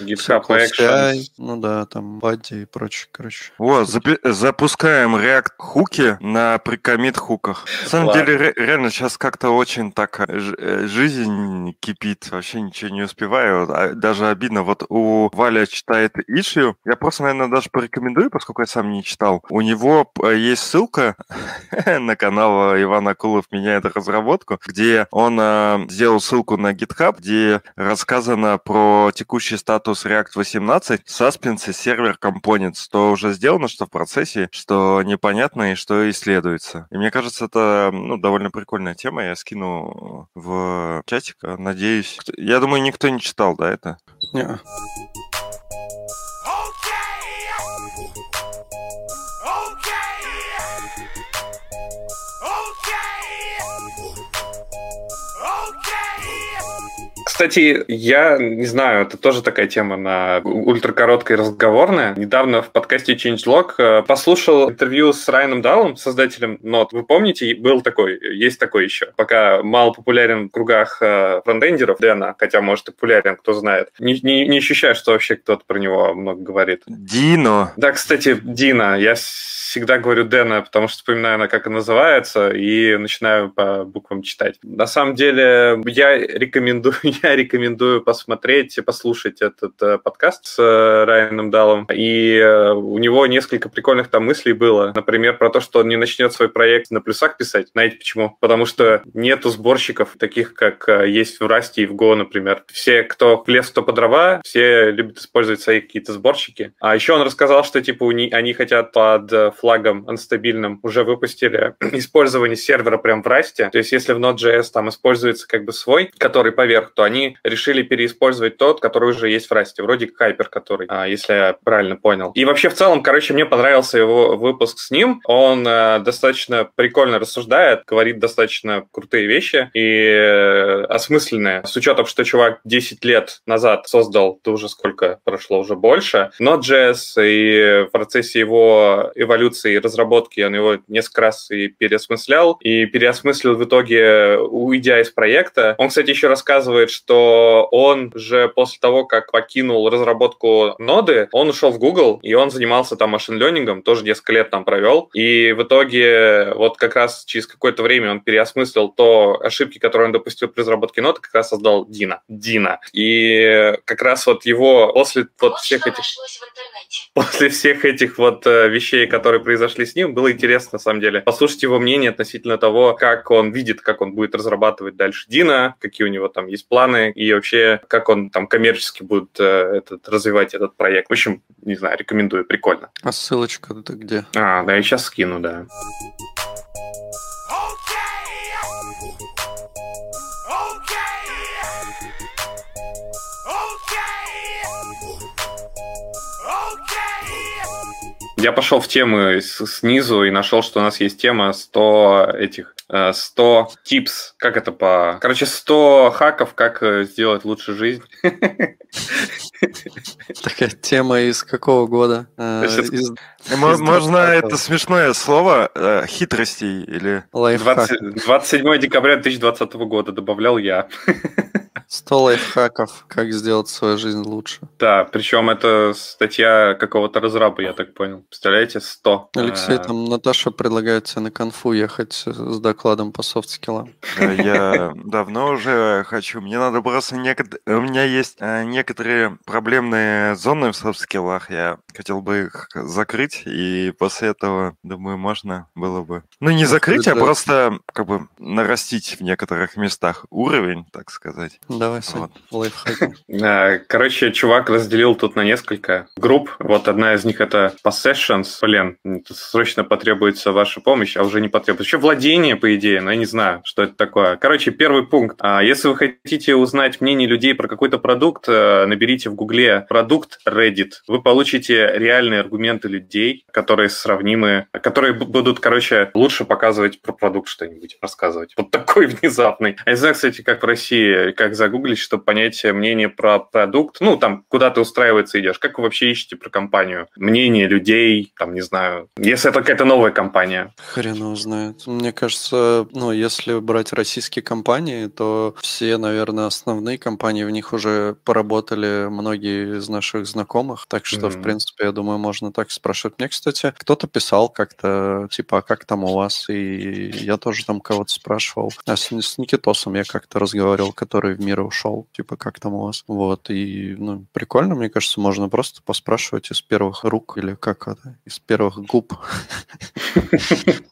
GitHub. CI, ну да, там Buddy и прочее, короче. О, запи- запускаем React хуки на прикомит хуках. На самом Ладно. деле, реально сейчас как-то очень так э, э, жизнь кипит, вообще ничего не успеваю. А Даже обидно. Вот у Валя читает issue. Я просто, наверное, даже порекомендую, поскольку я сам не читал. У него э, есть ссылка на канал Ивана Акулов меняет разработку, где он сделал ссылку на GitHub, где рассказано про текущий статус React 18, Suspense и сервер Components, что уже сделано, что в процессе, что непонятно и что исследуется. И мне кажется, это ну, довольно прикольная тема. Я скину в чатик. Надеюсь. Я думаю, никто не читал, да, это? Не, Кстати, я не знаю, это тоже такая тема на ультракороткой разговорная. Недавно в подкасте Changelog э, послушал интервью с Райаном Даллом, создателем Node. Вы помните, был такой, есть такой еще. Пока мало популярен в кругах э, фронтендеров Дэна, хотя, может, и популярен, кто знает. Не, не, не ощущаю, что вообще кто-то про него много говорит. Дино. Да, кстати, Дина. Я всегда говорю Дэна, потому что вспоминаю, она как она называется, и начинаю по буквам читать. На самом деле, я рекомендую, я рекомендую посмотреть, послушать этот э, подкаст с э, Райаном Даллом. И э, у него несколько прикольных там мыслей было. Например, про то, что он не начнет свой проект на плюсах писать. Знаете почему? Потому что нету сборщиков, таких, как есть в Расте и в Go, например. Все, кто в лес, кто по дрова, все любят использовать свои какие-то сборщики. А еще он рассказал, что типа они хотят под флагом анстабильным уже выпустили использование сервера прям в Расте. То есть если в Node.js там используется как бы свой, который поверх, то они решили переиспользовать тот, который уже есть в Расте. Вроде Hyper, который, а, если я правильно понял. И вообще в целом, короче, мне понравился его выпуск с ним. Он э, достаточно прикольно рассуждает, говорит достаточно крутые вещи и э, осмысленные. С учетом, что чувак 10 лет назад создал, то уже сколько прошло, уже больше, Node.js, и в процессе его эволюции и разработки он его несколько раз и переосмыслял, и переосмыслил в итоге, уйдя из проекта. Он, кстати, еще рассказывает, что он же после того, как покинул разработку ноды, он ушел в Google, и он занимался там машин-ленингом, тоже несколько лет там провел, и в итоге вот как раз через какое-то время он переосмыслил то ошибки, которые он допустил при разработке ноды, как раз создал Дина. Дина. И как раз вот его после вот Вот всех этих после всех этих вот э, вещей, которые произошли с ним, было интересно, на самом деле, послушать его мнение относительно того, как он видит, как он будет разрабатывать дальше Дина, какие у него там есть планы, и вообще, как он там коммерчески будет э, этот, развивать этот проект. В общем, не знаю, рекомендую, прикольно. а ссылочка-то где? А, да, я сейчас скину, да. Я пошел в темы снизу и нашел, что у нас есть тема 100 этих, э, 100 tips, как это по... Короче, 100 хаков, как э, сделать лучше жизнь. Такая тема из какого года? Э, Можно 20-го. это смешное слово э, хитростей или... лайфхак. 20 27 декабря 2020 года добавлял я. 100 лайфхаков, как сделать свою жизнь лучше. Да, причем это статья какого-то разраба, я так понял. Представляете, 100. Алексей, Э, там Наташа предлагает тебе на конфу ехать с докладом по софт-скиллам. Я давно уже хочу. Мне надо просто... некотор- У меня есть э, некоторые проблемные зоны в софт-скиллах. Я хотел бы их закрыть, и после этого, думаю, можно было бы... Ну, не закрыть, а просто как бы нарастить в некоторых местах уровень, так сказать. Давай, Сань, Вот. лайфхак. А, Короче, чувак разделил тут на несколько групп. Вот одна из них это possessions. Блин, срочно потребуется ваша помощь, а уже не потребуется. Еще владение, по идее, но я не знаю, что это такое. Короче, первый пункт. А, Если вы хотите узнать мнение людей про какой-то продукт, э, наберите в гугле продукт Reddit. Вы получите реальные аргументы людей, которые сравнимы, которые будут, короче, лучше показывать про продукт что-нибудь, рассказывать. Вот такой внезапный. А я знаю, кстати, как в России, как загуглить, чтобы понять мнение про продукт. Ну, там, куда ты устраиваться идешь, как вы вообще ищете про компанию. Мнение людей, там, не знаю. Если это какая-то новая компания. Хрен его знает. Мне кажется, ну, если брать российские компании, то все, наверное, основные компании, в них уже поработали многие из наших знакомых. Так что, в Мгм. принципе, я думаю, можно так спрашивать. Мне, кстати, кто-то писал как-то, типа, а как там у вас? И я тоже там кого-то спрашивал. А с, с Никитосом я как-то разговаривал, который в мир ушел. Типа, как там у вас? Вот. И, ну, прикольно, мне кажется, можно просто поспрашивать из первых рук или как это, из первых губ.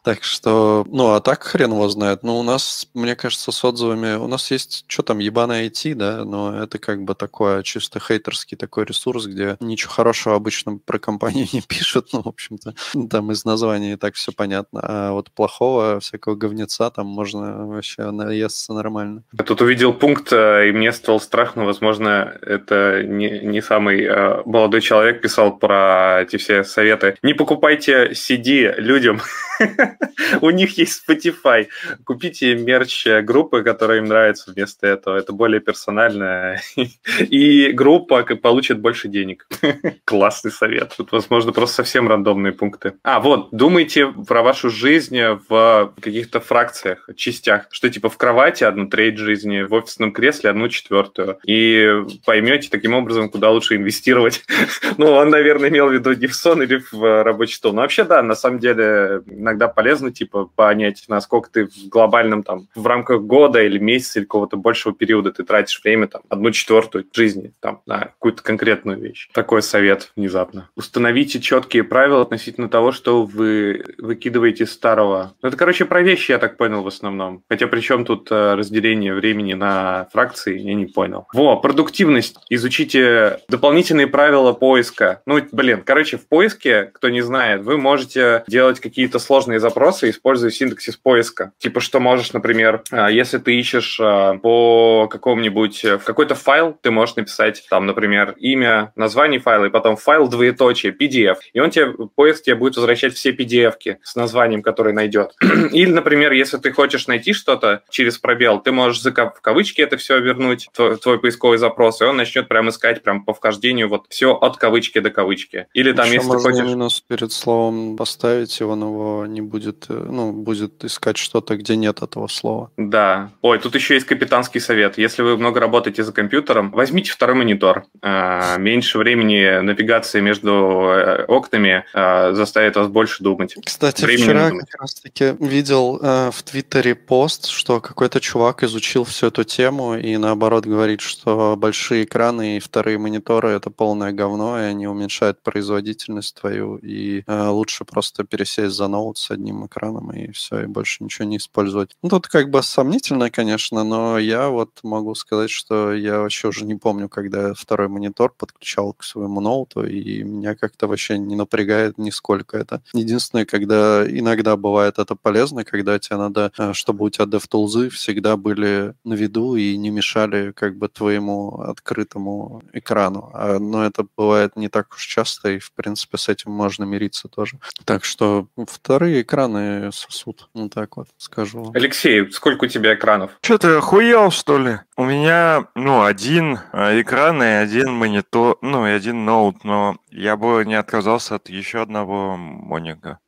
Так что, ну, а так хрен его знает. Ну, у нас, мне кажется, с отзывами... У нас есть, что там, ебаное IT, да, но это как бы такое чисто хейтерский такой ресурс, где ничего хорошего обычно про компанию не пишут, ну, в общем-то, там из названия и так все понятно. А вот плохого, всякого говнеца там можно вообще наесться нормально. Я тут увидел пункт, э, и мне стало страшно. Возможно, это не, не самый э, молодой человек писал про эти все советы. Не покупайте CD людям. У них есть Spotify. Купите мерч э, группы, которая им нравится вместо этого. Это более персонально. И группа получит больше денег. Классный совет. Тут, возможно, просто совсем рандомные пункты. А, вот, думайте про вашу жизнь в каких-то фракциях, частях, что типа в кровати одну треть жизни, в офисном кресле одну четвертую. И поймете таким образом, куда лучше инвестировать. ну, он, наверное, имел в виду не в сон или в э, рабочий стол. Но вообще, да, на самом деле иногда полезно, типа, понять, насколько ты в глобальном, там, в рамках года или месяца или какого-то большего периода ты тратишь время, там, одну четвертую жизни, там, на какую-то конкретную вещь. Такой совет внезапно. Установите четкие правила относительно того, что вы выкидываете старого. Ну, это, короче, про вещи, я так понял, в основном. Хотя при чем тут э, разделение времени на фракции, я не понял. Во, продуктивность. Изучите дополнительные правила поиска. Ну, блин, короче, в поиске, кто не знает, вы можете делать какие-то сложные запросы, используя синтаксис поиска. Типа, что можешь, например, э, если ты ищешь э, по какому-нибудь, э, в какой-то файл, ты можешь написать, там, например, имя, название файла, и потом файл двоеточие, PDF. И он тебе, поиск тебе будет возвращать все PDF-ки с названием, который найдет. Или, например, если ты хочешь найти что-то через пробел, ты можешь в кавычки это все вернуть, твой, твой поисковый запрос, и он начнет прям искать прям по вхождению вот все от кавычки до кавычки. Или там, Ещё если можно хочешь... минус перед словом поставить, и он его не будет, э, ну, будет искать что-то, где нет этого слова. Да. Ой, тут еще есть капитанский совет. Если вы много работаете за компьютером, возьмите второй монитор. А, Меньше времени навигации между э, окнами заставит вас больше думать. Кстати, Времени вчера как раз-таки видел э, в Твиттере пост, что какой-то чувак изучил всю эту тему и наоборот говорит, что большие экраны и вторые мониторы это полное говно, и они уменьшают производительность твою, и э, лучше просто пересесть за ноут с одним экраном и все, и больше ничего не использовать. Ну, тут как бы сомнительно, конечно, но я вот могу сказать, что я вообще уже не помню, когда второй монитор подключал к своему ноуту, и меня как-то вообще не напрягает нисколько это. Единственное, когда иногда бывает это полезно, когда тебе надо, э, чтобы у тебя DevTools всегда были на виду и не мешали как бы твоему открытому экрану. А, Но это бывает не так уж часто, и в принципе с этим можно мириться тоже. Так что вторые экраны сосут. Ну так вот, скажу. Алексей, сколько у тебя экранов? Че ты охуел, что ли? У меня, ну, один э, экран и один монитор, ну, и один ноут, но я бы не отказался от еще одного моника.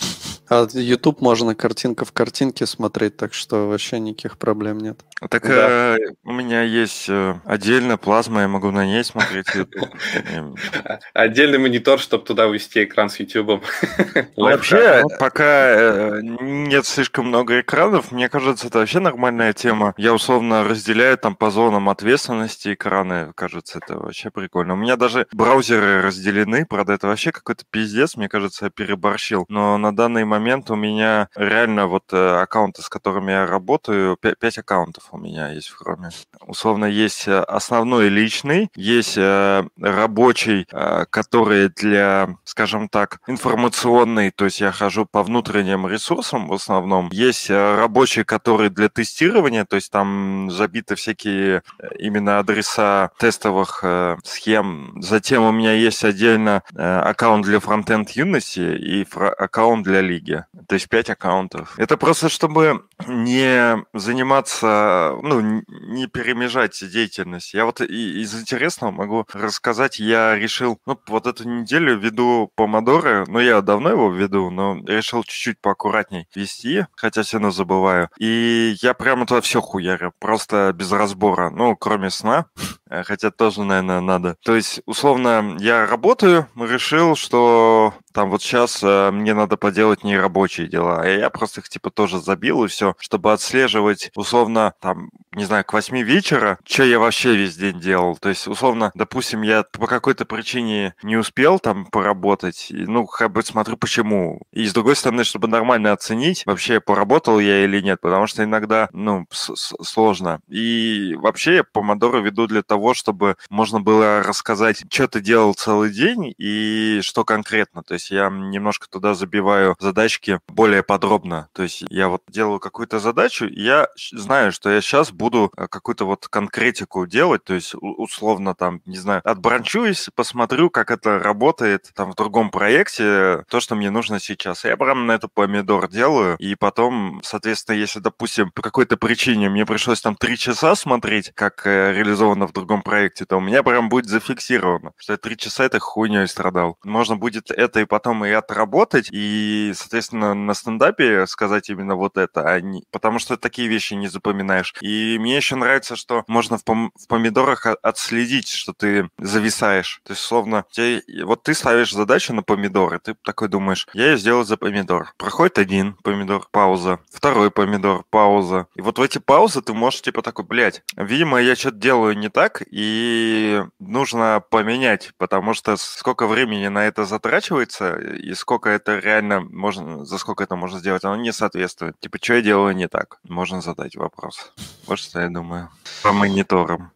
А YouTube можно картинка в картинке смотреть, так что вообще никаких проблем нет. Так Да. э, у меня есть э, отдельно плазма, я могу на ней смотреть YouTube. Отдельный монитор, чтобы туда ввести экран с YouTube. Вообще, пока э, нет слишком много экранов, мне кажется, это вообще нормальная тема. Я условно разделяю там по зонам ответственности экраны, кажется, это вообще прикольно. У меня даже браузеры разделены, правда, это вообще какой-то пиздец, мне кажется, я переборщил. Но на данный момент у меня реально вот э, аккаунты, с которыми я работаю, 5 аккаунтов у меня есть в Chrome. Условно, есть э, основной личный, есть э, рабочий, который для, скажем так, информационный, то есть я хожу по внутренним ресурсам в основном. Есть рабочий, который для тестирования, то есть там забиты всякие именно адреса тестовых схем. Затем у меня есть отдельно аккаунт для фронтенд юности и аккаунт для лиги. То есть пять аккаунтов. Это просто чтобы не заниматься, ну, не перемежать деятельность. Я вот из интересного могу рассказать, я решил, ну, вот эту неделю веду помодоры, ну, я давно его веду, но решил чуть-чуть поаккуратней вести, хотя все равно забываю. И я прямо туда все хуярю, просто без разбора, ну, кроме сна, хотя тоже, наверное, надо. То есть, условно, я работаю, решил, что там вот сейчас э, мне надо поделать нерабочие дела, и я просто их типа тоже забил и все, чтобы отслеживать условно там, не знаю, к 8 вечера, что я вообще весь день делал. То есть условно, допустим, я по какой-то причине не успел там поработать, ну, как бы смотрю, почему. И с другой стороны, чтобы нормально оценить, вообще поработал я или нет, потому что иногда, ну, сложно. И вообще я помодоры веду для того, чтобы можно было рассказать, что ты делал целый день и что конкретно. То есть есть я немножко туда забиваю задачки более подробно. То есть я вот делаю какую-то задачу, и я знаю, что я сейчас буду э, какую-то вот конкретику делать, то есть условно там, не знаю, отбранчуюсь, посмотрю, как это работает там в другом проекте, то, что мне нужно сейчас. Я прям на это помидор делаю, и потом, соответственно, если, допустим, по какой-то причине мне пришлось там три часа смотреть, как э, реализовано в другом проекте, то у меня прям будет зафиксировано, что я три часа этой хуйней страдал. Можно будет это и потом и отработать, и, соответственно, на стендапе сказать именно вот это, а не... потому что такие вещи не запоминаешь. И мне еще нравится, что можно в, пом... в помидорах отследить, что ты зависаешь. То есть, словно, тебе... вот ты ставишь задачу на помидоры, ты такой думаешь, я ее сделал за помидор. Проходит один помидор, пауза, второй помидор, пауза. И вот в эти паузы ты можешь типа такой, блядь, видимо, я что-то делаю не так, и нужно поменять, потому что сколько времени на это затрачивается, и сколько это реально можно, за сколько это можно сделать, оно не соответствует. Типа, что я делаю не так? Можно задать вопрос. Вот что я думаю. По мониторам.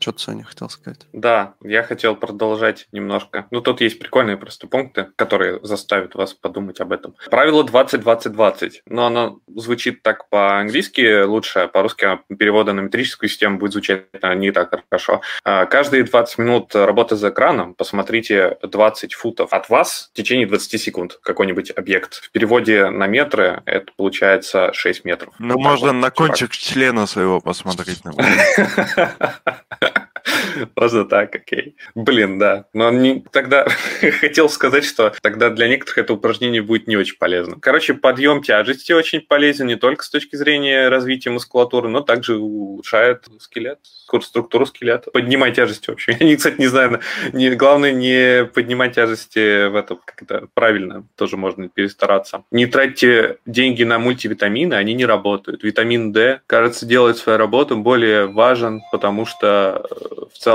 Что ты, Саня, хотел сказать? Да, я хотел продолжать немножко. Ну, тут есть прикольные просто пункты, которые заставят вас подумать об этом. Правило 20-20-20, но оно звучит так по-английски лучше, а по-русски перевода на метрическую систему будет звучать не так хорошо. А, каждые 20 минут работы за экраном посмотрите 20 футов от вас в течение 20 секунд какой-нибудь объект. В переводе на метры это получается 6 метров. Ну, вот можно вот, на кончик члена своего посмотреть. Можно так, окей. Блин, да. Но не, тогда хотел сказать, что тогда для некоторых это упражнение будет не очень полезно. Короче, подъем тяжести очень полезен не только с точки зрения развития мускулатуры, но также улучшает скелет, структуру скелета. Поднимай тяжести, в общем. Я, кстати, не знаю. Не, главное не поднимать тяжести в этом, как это правильно, тоже можно перестараться. Не тратьте деньги на мультивитамины, они не работают. Витамин D, кажется, делает свою работу, более важен, потому что э, в целом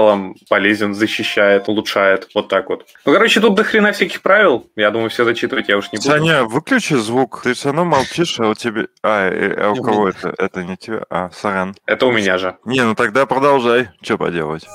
полезен, защищает, улучшает. Вот так вот. Ну, короче, тут до хрена всяких правил. Я думаю, все зачитывать я уж не буду. Саня, выключи звук. Ты все равно молчишь, а у тебя... А, э, а у кого это? Это не тебе? А, сорян. Это у меня же. Не, ну тогда продолжай. Что поделать?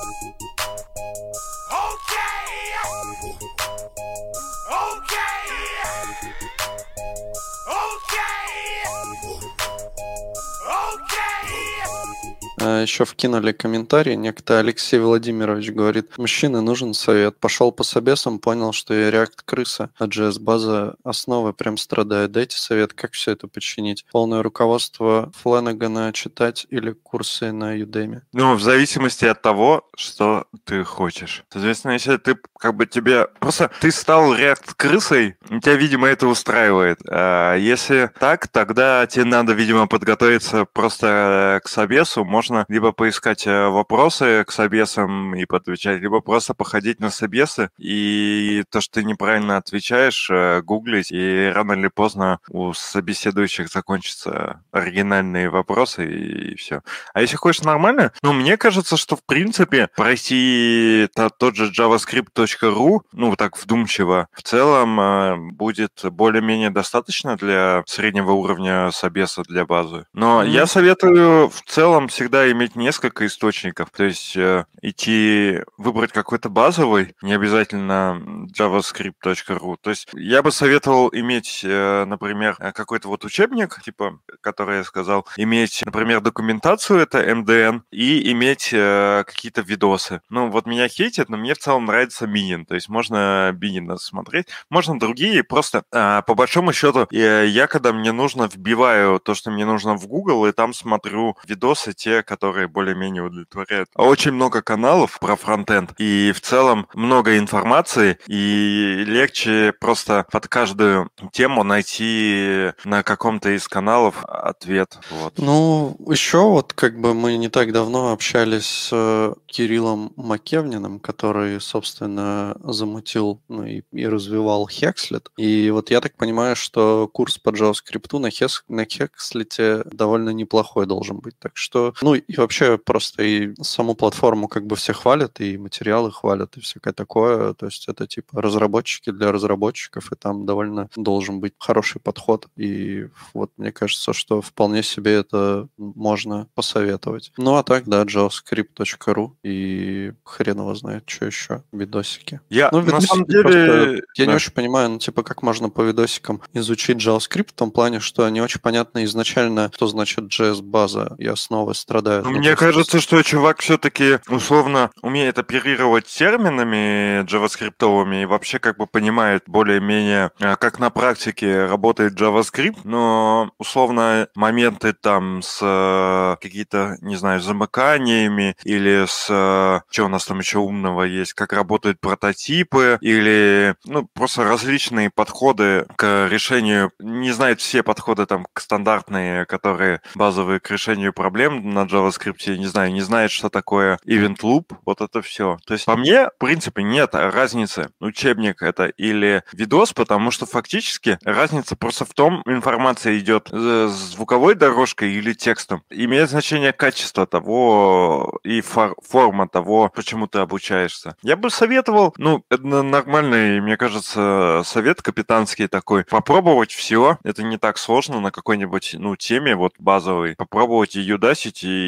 Еще вкинули комментарий. Некто Алексей Владимирович говорит, мужчины, нужен совет. Пошел по собесам, понял, что я React крыса, а JS база основы прям страдает. Дайте совет, как все это починить. Полное руководство Фленагана читать или курсы на Udemy? Ну, в зависимости от того, что ты хочешь. Соответственно, если ты как бы тебе... Просто ты стал React крысой, тебя, видимо, это устраивает. А если так, тогда тебе надо, видимо, подготовиться просто к собесу. Может, можно либо поискать э, вопросы к собесам и поотвечать, либо просто походить на собесы, и то, что ты неправильно отвечаешь, э, гуглить, и рано или поздно у собеседующих закончатся оригинальные вопросы, и все. А если хочешь нормально, ну, мне кажется, что, в принципе, пройти тот же javascript.ru, ну, так вдумчиво, в целом э, будет более-менее достаточно для среднего уровня собеса для базы. Но mm-hmm. я советую в целом всегда иметь несколько источников. То есть э, идти, выбрать какой-то базовый, не обязательно javascript.ru. То есть я бы советовал иметь, э, например, какой-то вот учебник, типа, который я сказал, иметь, например, документацию, это MDN, и иметь э, какие-то видосы. Ну, вот меня хейтят, но мне в целом нравится Минин. То есть можно Минина смотреть, можно другие. Просто э, по большому счету, э, я когда мне нужно, вбиваю то, что мне нужно в Google, и там смотрю видосы, те, которые более-менее удовлетворяют. Очень много каналов про фронтенд, и в целом много информации, и легче просто под каждую тему найти на каком-то из каналов ответ. Вот. Ну, еще вот как бы мы не так давно общались с э, Кириллом Макевниным, который, собственно, замутил ну, и, и развивал Hexlet. И вот я так понимаю, что курс по JavaScript на, Hex, на Hexlet довольно неплохой должен быть. Так что, ну и вообще просто и саму платформу как бы все хвалят, и материалы хвалят, и всякое такое. То есть это типа разработчики для разработчиков, и там довольно должен быть хороший подход. И вот мне кажется, что вполне себе это можно посоветовать. Ну а так, да, javascript.ru и хрен его знает, что еще, видосики. Я, ну, на самом деле... Просто, я да. не очень понимаю, ну, типа, как можно по видосикам изучить JavaScript в том плане, что не очень понятно изначально, что значит JS-база, и основы страдают. Ну, мне кажется, что чувак все-таки условно умеет оперировать терминами JavaScript и вообще как бы понимает более-менее, а, как на практике работает JavaScript, но условно моменты там с э, какие-то, не знаю, замыканиями или с... Э, что у нас там еще умного есть? Как работают прототипы или, ну, просто различные подходы к решению. Не знает все подходы там к стандартные, которые базовые к решению проблем на JavaScript. Не знаю, не знает, что такое event loop. Вот это все. То есть по мне, в принципе, нет разницы, учебник это или видос, потому что фактически разница просто в том, информация идет звуковой дорожкой или текстом. Имеет значение качество того и фор форма того, почему ты обучаешься. Я бы советовал, ну, это нормальный, мне кажется, совет капитанский такой, попробовать все. Это не так сложно на какой-нибудь, ну, теме вот базовой. Попробовать и Udacity, и,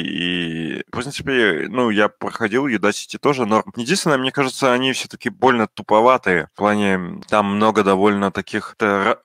в принципе, ну, я проходил Udacity тоже норм. Единственное, мне кажется, они все-таки больно туповатые. В плане, там много довольно таких,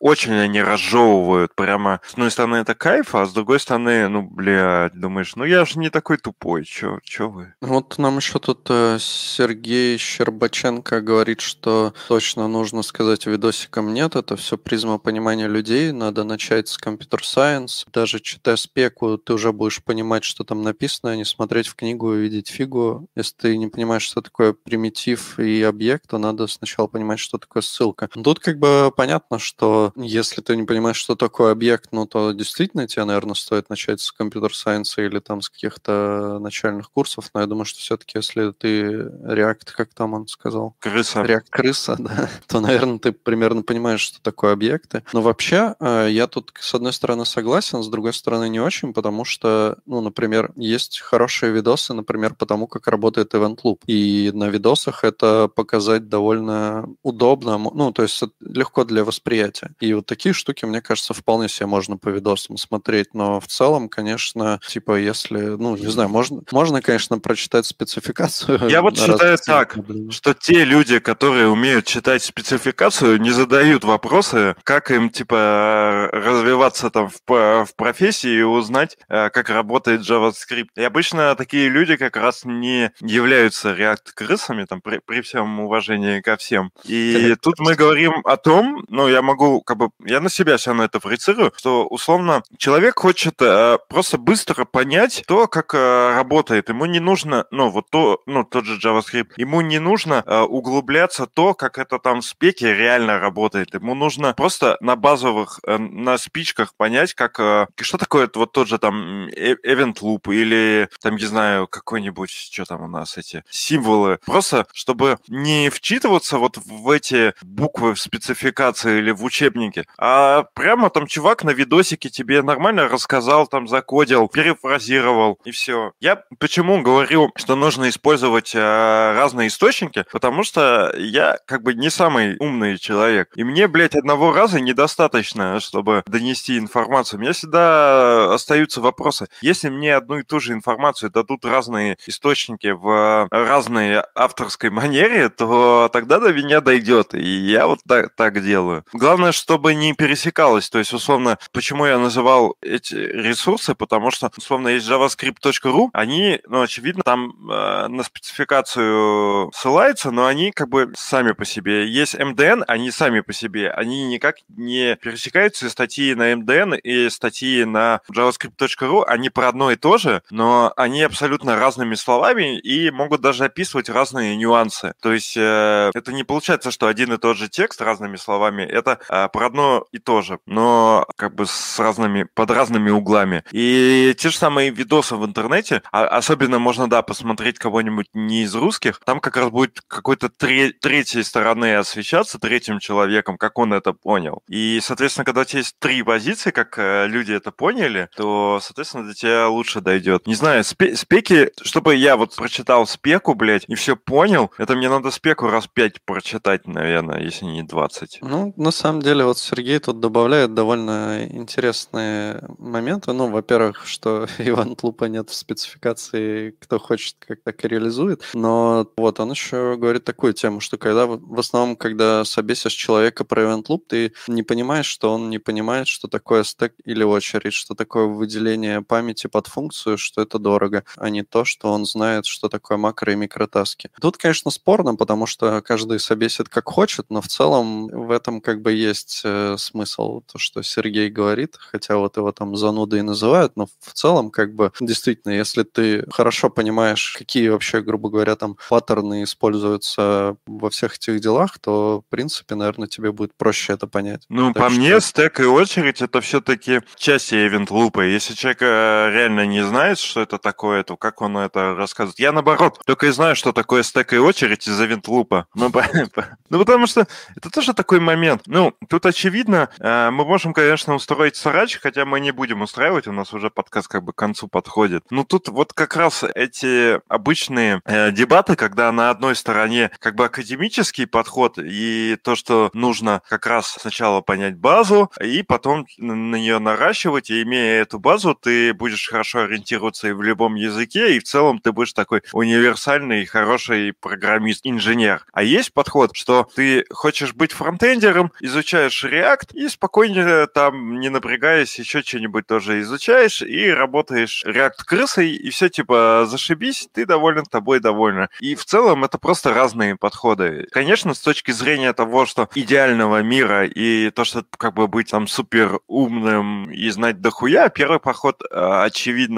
очень они разжевывают прямо. С одной стороны, это кайф, а с другой стороны, ну, блядь, думаешь, ну я же не такой тупой, чё, чё вы? Вот нам еще тут э, Сергей Щербаченко говорит, что точно нужно сказать видосикам нет, это все призма понимания людей, надо начать с computer science. Даже читая спеку, ты уже будешь понимать, что там написано, не смотреть в книгу и видеть фигу. Если ты не понимаешь, что такое примитив и объект, то надо сначала понимать, что такое ссылка. Тут как бы понятно, что если ты не понимаешь, что такое объект, ну то действительно тебе, наверное, стоит начать с computer science а или там с каких-то начальных курсов, но я думаю, что все-таки если ты React, как там он сказал? Крыса. React крыса, да, то, наверное, ты примерно понимаешь, что такое объекты. Но вообще, э, я тут, с одной стороны, согласен, с другой стороны, не очень, потому что, ну, например, есть хорошие видосы, например, по тому, как работает Event Loop. И на видосах это показать довольно удобно, ну, то есть легко для восприятия. И вот такие штуки, мне кажется, вполне себе можно по видосам смотреть, но в целом, конечно, типа, если, ну, не знаю, можно, можно конечно, прочитать спецификацию. Я вот считаю так, что те люди, которые умеют читать спецификацию, не задают вопросы, как им, типа, развиваться там в, в профессии и узнать, э, как работает JavaScript. И обычно такие люди как раз не являются React-крысами, там, при, при всем уважении ко всем. И тут мы говорим о том, ну, я могу, как бы, я на себя все на это проецирую, что, условно, человек хочет э, просто быстро понять то, как э, работает. Ему не нужно, ну, вот то, ну, тот же JavaScript, ему не нужно э, углубляться то, как это там в спеке реально работает. Ему нужно просто на базовых, э, на спичках понять, как, э, что такое вот тот же там э, event loop, или, там, не знаю, какой-нибудь, что там у нас эти символы. Просто, чтобы не вчитываться вот в эти буквы в спецификации или в учебнике, а прямо там чувак на видосике тебе нормально рассказал, там закодил, перефразировал, и все. Я почему говорю, что нужно использовать э, разные источники, потому что я как бы не самый умный человек. И мне, блядь, одного раза недостаточно, чтобы донести информацию. У меня всегда остаются вопросы. Если мне одну и ту же информацию дадут разные источники в разной авторской манере, то тогда до меня дойдет. И я вот так, так делаю. Главное, чтобы не пересекалось. То есть, условно, почему я называл эти ресурсы, потому что, условно, есть javascript.ru, они, ну, очевидно, там э, на спецификацию ссылаются, но они как бы сами по себе. Есть MDN, они сами по себе. Они никак не пересекаются, статьи на MDN и статьи на javascript.ru, они про одно и то же, но они абсолютно разными словами и могут даже описывать разные нюансы. То есть э, это не получается, что один и тот же текст разными словами, это э, про одно и то же, но как бы с разными, под разными углами. И те же самые видосы в интернете, а, особенно можно, да, посмотреть кого-нибудь не из русских, там как раз будет какой-то тре- третьей стороны освещаться, третьим человеком, как он это понял. И, соответственно, когда у тебя есть три позиции, как э, люди это поняли, то, соответственно, до тебя лучше дойдет. Не знаю, спе- спеки, чтобы я вот прочитал спеку, блядь, и все понял, это мне надо спеку раз пять прочитать, наверное, если не 20. Ну, на самом деле, вот Сергей тут добавляет довольно интересные моменты. Ну, во-первых, что Иван Тлупа нет в спецификации, кто хочет, как так и реализует. Но вот он еще говорит такую тему, что когда в основном, когда собесишь человека про Event Loop, ты не понимаешь, что он не понимает, что такое стек или очередь, что такое выделение памяти под функцию, что это дорого, а не то, что он знает, что такое макро и микротаски. Тут, конечно, спорно, потому что каждый собесит как хочет, но в целом в этом как бы есть э, смысл, то, что Сергей говорит, хотя вот его там занудой называют, но в целом как бы действительно, если ты хорошо понимаешь, какие вообще, грубо говоря, там паттерны используются во всех этих делах, то, в принципе, наверное, тебе будет проще это понять. Ну, Так по что- мне, стек и очередь это все-таки часть event лупа. Если человек э, реально не знает, что это такое, то как он это рассказывает? Я наоборот, только и знаю, что такое стек и очередь из event лупа. Ну, ну, потому что это тоже такой момент. Ну, тут очевидно, э, мы можем, конечно, устроить срач, хотя мы не будем устраивать, у нас уже подкаст как бы к концу подходит. Ну, тут вот как раз эти обычные э, дебаты, когда на одной стороне как бы академический подход и то, что нужно как раз сначала понять базу, и потом на нее наращивать, и имея эту базу, ты будешь хорошо ориентироваться и в любом языке, и в целом ты будешь такой универсальный, хороший программист, инженер. А есть подход, что ты хочешь быть фронтендером, изучаешь React и спокойно там, не напрягаясь, еще что-нибудь тоже изучаешь и работаешь React-крысой, и все типа зашибись, ты доволен, тобой довольна. И в целом это просто разные подходы. Конечно, с точки зрения того, что идеального мира и то, что как бы быть там супер умным и знать дохуя, первый подход э,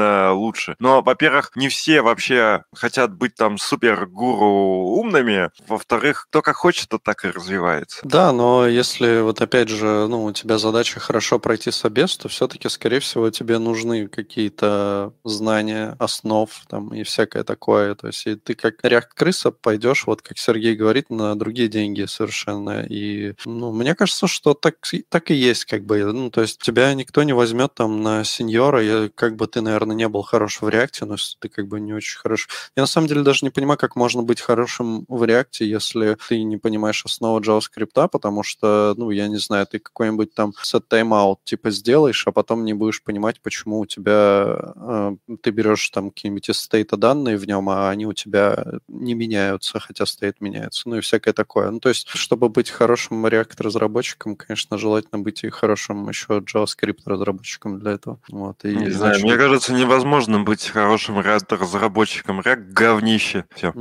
очевидно лучше. Но, во-первых, не все вообще хотят быть там супер гуру умными. Во-вторых, кто как хочет, то так и развивается. Да, но если вот опять же, ну, у тебя задача хорошо пройти собес, то все-таки, скорее всего, тебе нужны какие-то знания, основ там и всякое такое. То есть и ты как ряк-крыса пойдешь, вот как Сергей говорит, на другие деньги совершенно. И, ну, мне кажется, что так, так и есть, как бы. Ну, то есть тебя никто не возьмет там на сеньора, как бы ты, наверное, не был хорош в реакте, но если ты как бы не очень хорош. Я на самом деле даже не понимаю, как можно быть хорошим в реакте, если ты не понимаешь основу JavaScript, потому что, ну, я не знаю, ты какой-нибудь там set timeout типа сделаешь, а потом не будешь понимать, почему у тебя э, ты берешь там какие-нибудь из стейта данные в нем, а они у тебя не меняются, хотя стейт меняется, ну и всякое такое. Ну, то есть, чтобы быть хорошим React-разработчиком, конечно, желательно быть и хорошим еще JavaScript-разработчиком для этого. Вот, и Не знаю, иначе- мне кажется, невозможно быть хорошим разработчиком. React говнище. Все.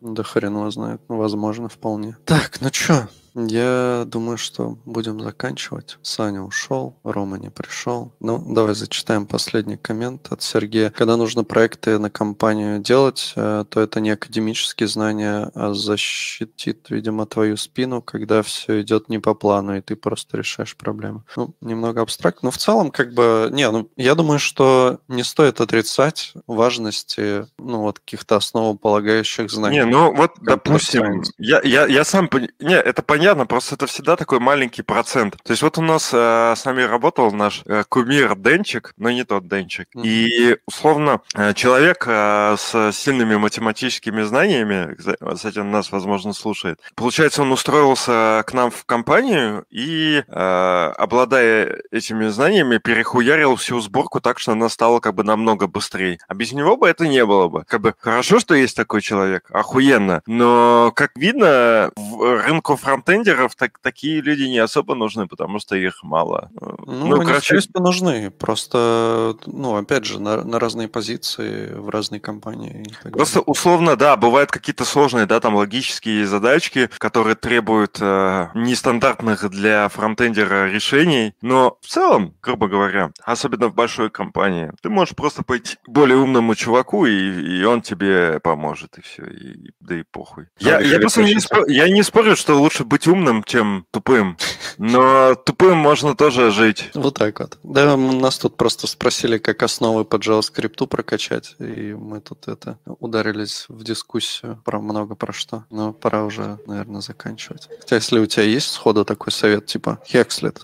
Да хрен его знает. Ну, возможно, вполне. Так, ну чё, Я думаю, что будем заканчивать. Саня ушел, Рома не пришел. Ну, давай зачитаем последний коммент от Сергея. Когда нужно проекты на компанию делать, э, то это не академические знания, а защитит, видимо, твою спину, когда все идет не по плану, и ты просто решаешь проблемы. Ну, немного абстрактно. Но в целом, как бы, не, ну, я думаю, что не стоит отрицать важности, ну, вот каких-то основополагающих знаний. Не, ну, вот, допустим, я, я, я сам... Не, это понятно, просто это всегда такой маленький процент. То есть вот у нас э, с нами работал наш э, кумир Денчик, но не тот Денчик. Mm-hmm. И, условно, э, человек э, с сильными математическими знаниями, кстати, он нас, возможно, слушает, получается, он устроился к нам в компанию и, э, обладая этими знаниями, перехуярил всю сборку так, что она стала как бы намного быстрее. А без него бы это не было бы. Как бы хорошо, что есть такой человек, охуенно. Но, как видно, в рынку фронтендеров так, такие люди не особо нужны, потому что их мало. Ну, ну они, короче... в нужны. Просто, ну, опять же, на, на разные позиции, в разные компании. Просто далее. условно, да, бывают какие-то сложные, да, там логические задачки, которые требуют э, нестандартных для фронтендера решений, но в целом, грубо говоря, особенно в большой компании, ты можешь просто пойти к более умному чуваку, и, и он тебе поможет, и все, и, да и похуй. Я, я просто не, спор, я не спорю, что лучше быть умным, чем тупым, но тупым можно тоже жить. Вот так вот. Да, нас тут просто спросили, как основы по JavaScript прокачать, и мы тут это ударились в дискуссию про много про что. Но пора уже, наверное, заканчивать. Хотя, если у тебя есть сходу такой совет, типа Hexlet.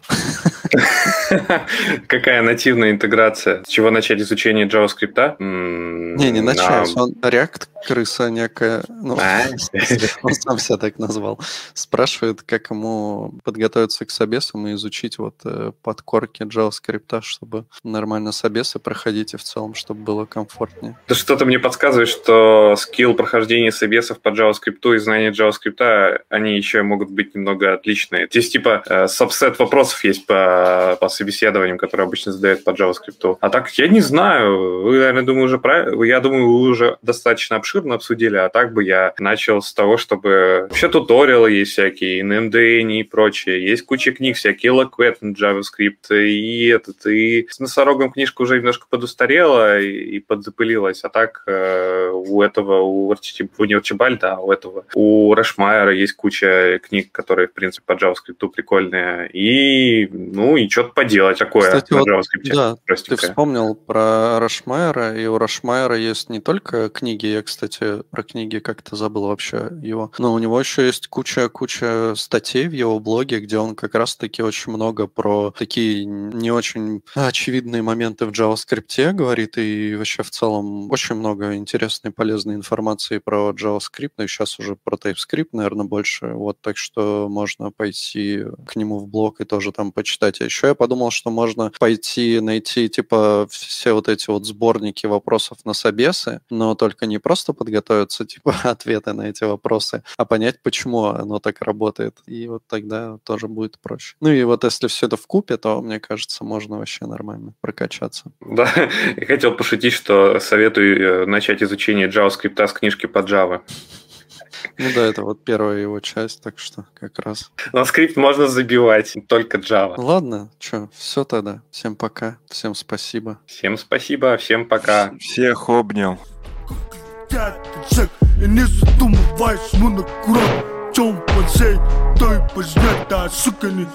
Какая нативная интеграция? С чего начать изучение JavaScript? Не, не начать. Он React крыса некая, ну, а? он сам себя так назвал, спрашивает, как ему подготовиться к собесам и изучить вот э, подкорки JavaScript, чтобы нормально собесы проходить и в целом, чтобы было комфортнее. Да что-то мне подсказывает, что скилл прохождения собесов по JavaScript и знание JavaScript, они еще могут быть немного отличные. Здесь типа э, сабсет вопросов есть по, по собеседованиям, которые обычно задают по JavaScript. А так я не знаю, вы, наверное, думаю, уже правильно, я думаю, вы уже достаточно обширно обсудили, а так бы я начал с того, чтобы... Вообще туториалы есть всякие, на MDN и прочее. Есть куча книг всякие, Loquet на JavaScript, и этот, и с носорогом книжка уже немножко подустарела и, и подзапылилась, а так э, у этого, у, Арчи, у не Арчибальда, а у этого, у Рашмайера есть куча книг, которые, в принципе, по JavaScript прикольные, и, ну, и что-то поделать такое Кстати, на вот, JavaScript. Да, ты вспомнил про Рашмайера, и у Рашмайера есть не только книги, я, кстати, про книги как-то забыл вообще его, но у него еще есть куча-куча статей в его блоге, где он как раз-таки очень много про такие не очень очевидные моменты в JavaScript говорит, и вообще в целом очень много интересной полезной информации про JavaScript, но и сейчас уже про TypeScript, наверное, больше. Вот, так что можно пойти к нему в блог и тоже там почитать. А еще я подумал, что можно пойти найти, типа, все вот эти вот сборники вопросов на собесы, но только не просто подготовиться, типа, ответы на эти вопросы, а понять, почему оно так работает работает. И вот тогда тоже будет проще. Ну и вот если все это в купе, то, мне кажется, можно вообще нормально прокачаться. Да, я хотел пошутить, что советую э, начать изучение JavaScript с книжки по Java. Ну да, это вот первая его часть, так что как раз. На скрипт можно забивать, только Java. Ладно, что, все тогда. Всем пока, всем спасибо. Всем спасибо, всем пока. Всех обнял. Не задумываясь, мы на курорт 2 процент Той пъжнята, сукани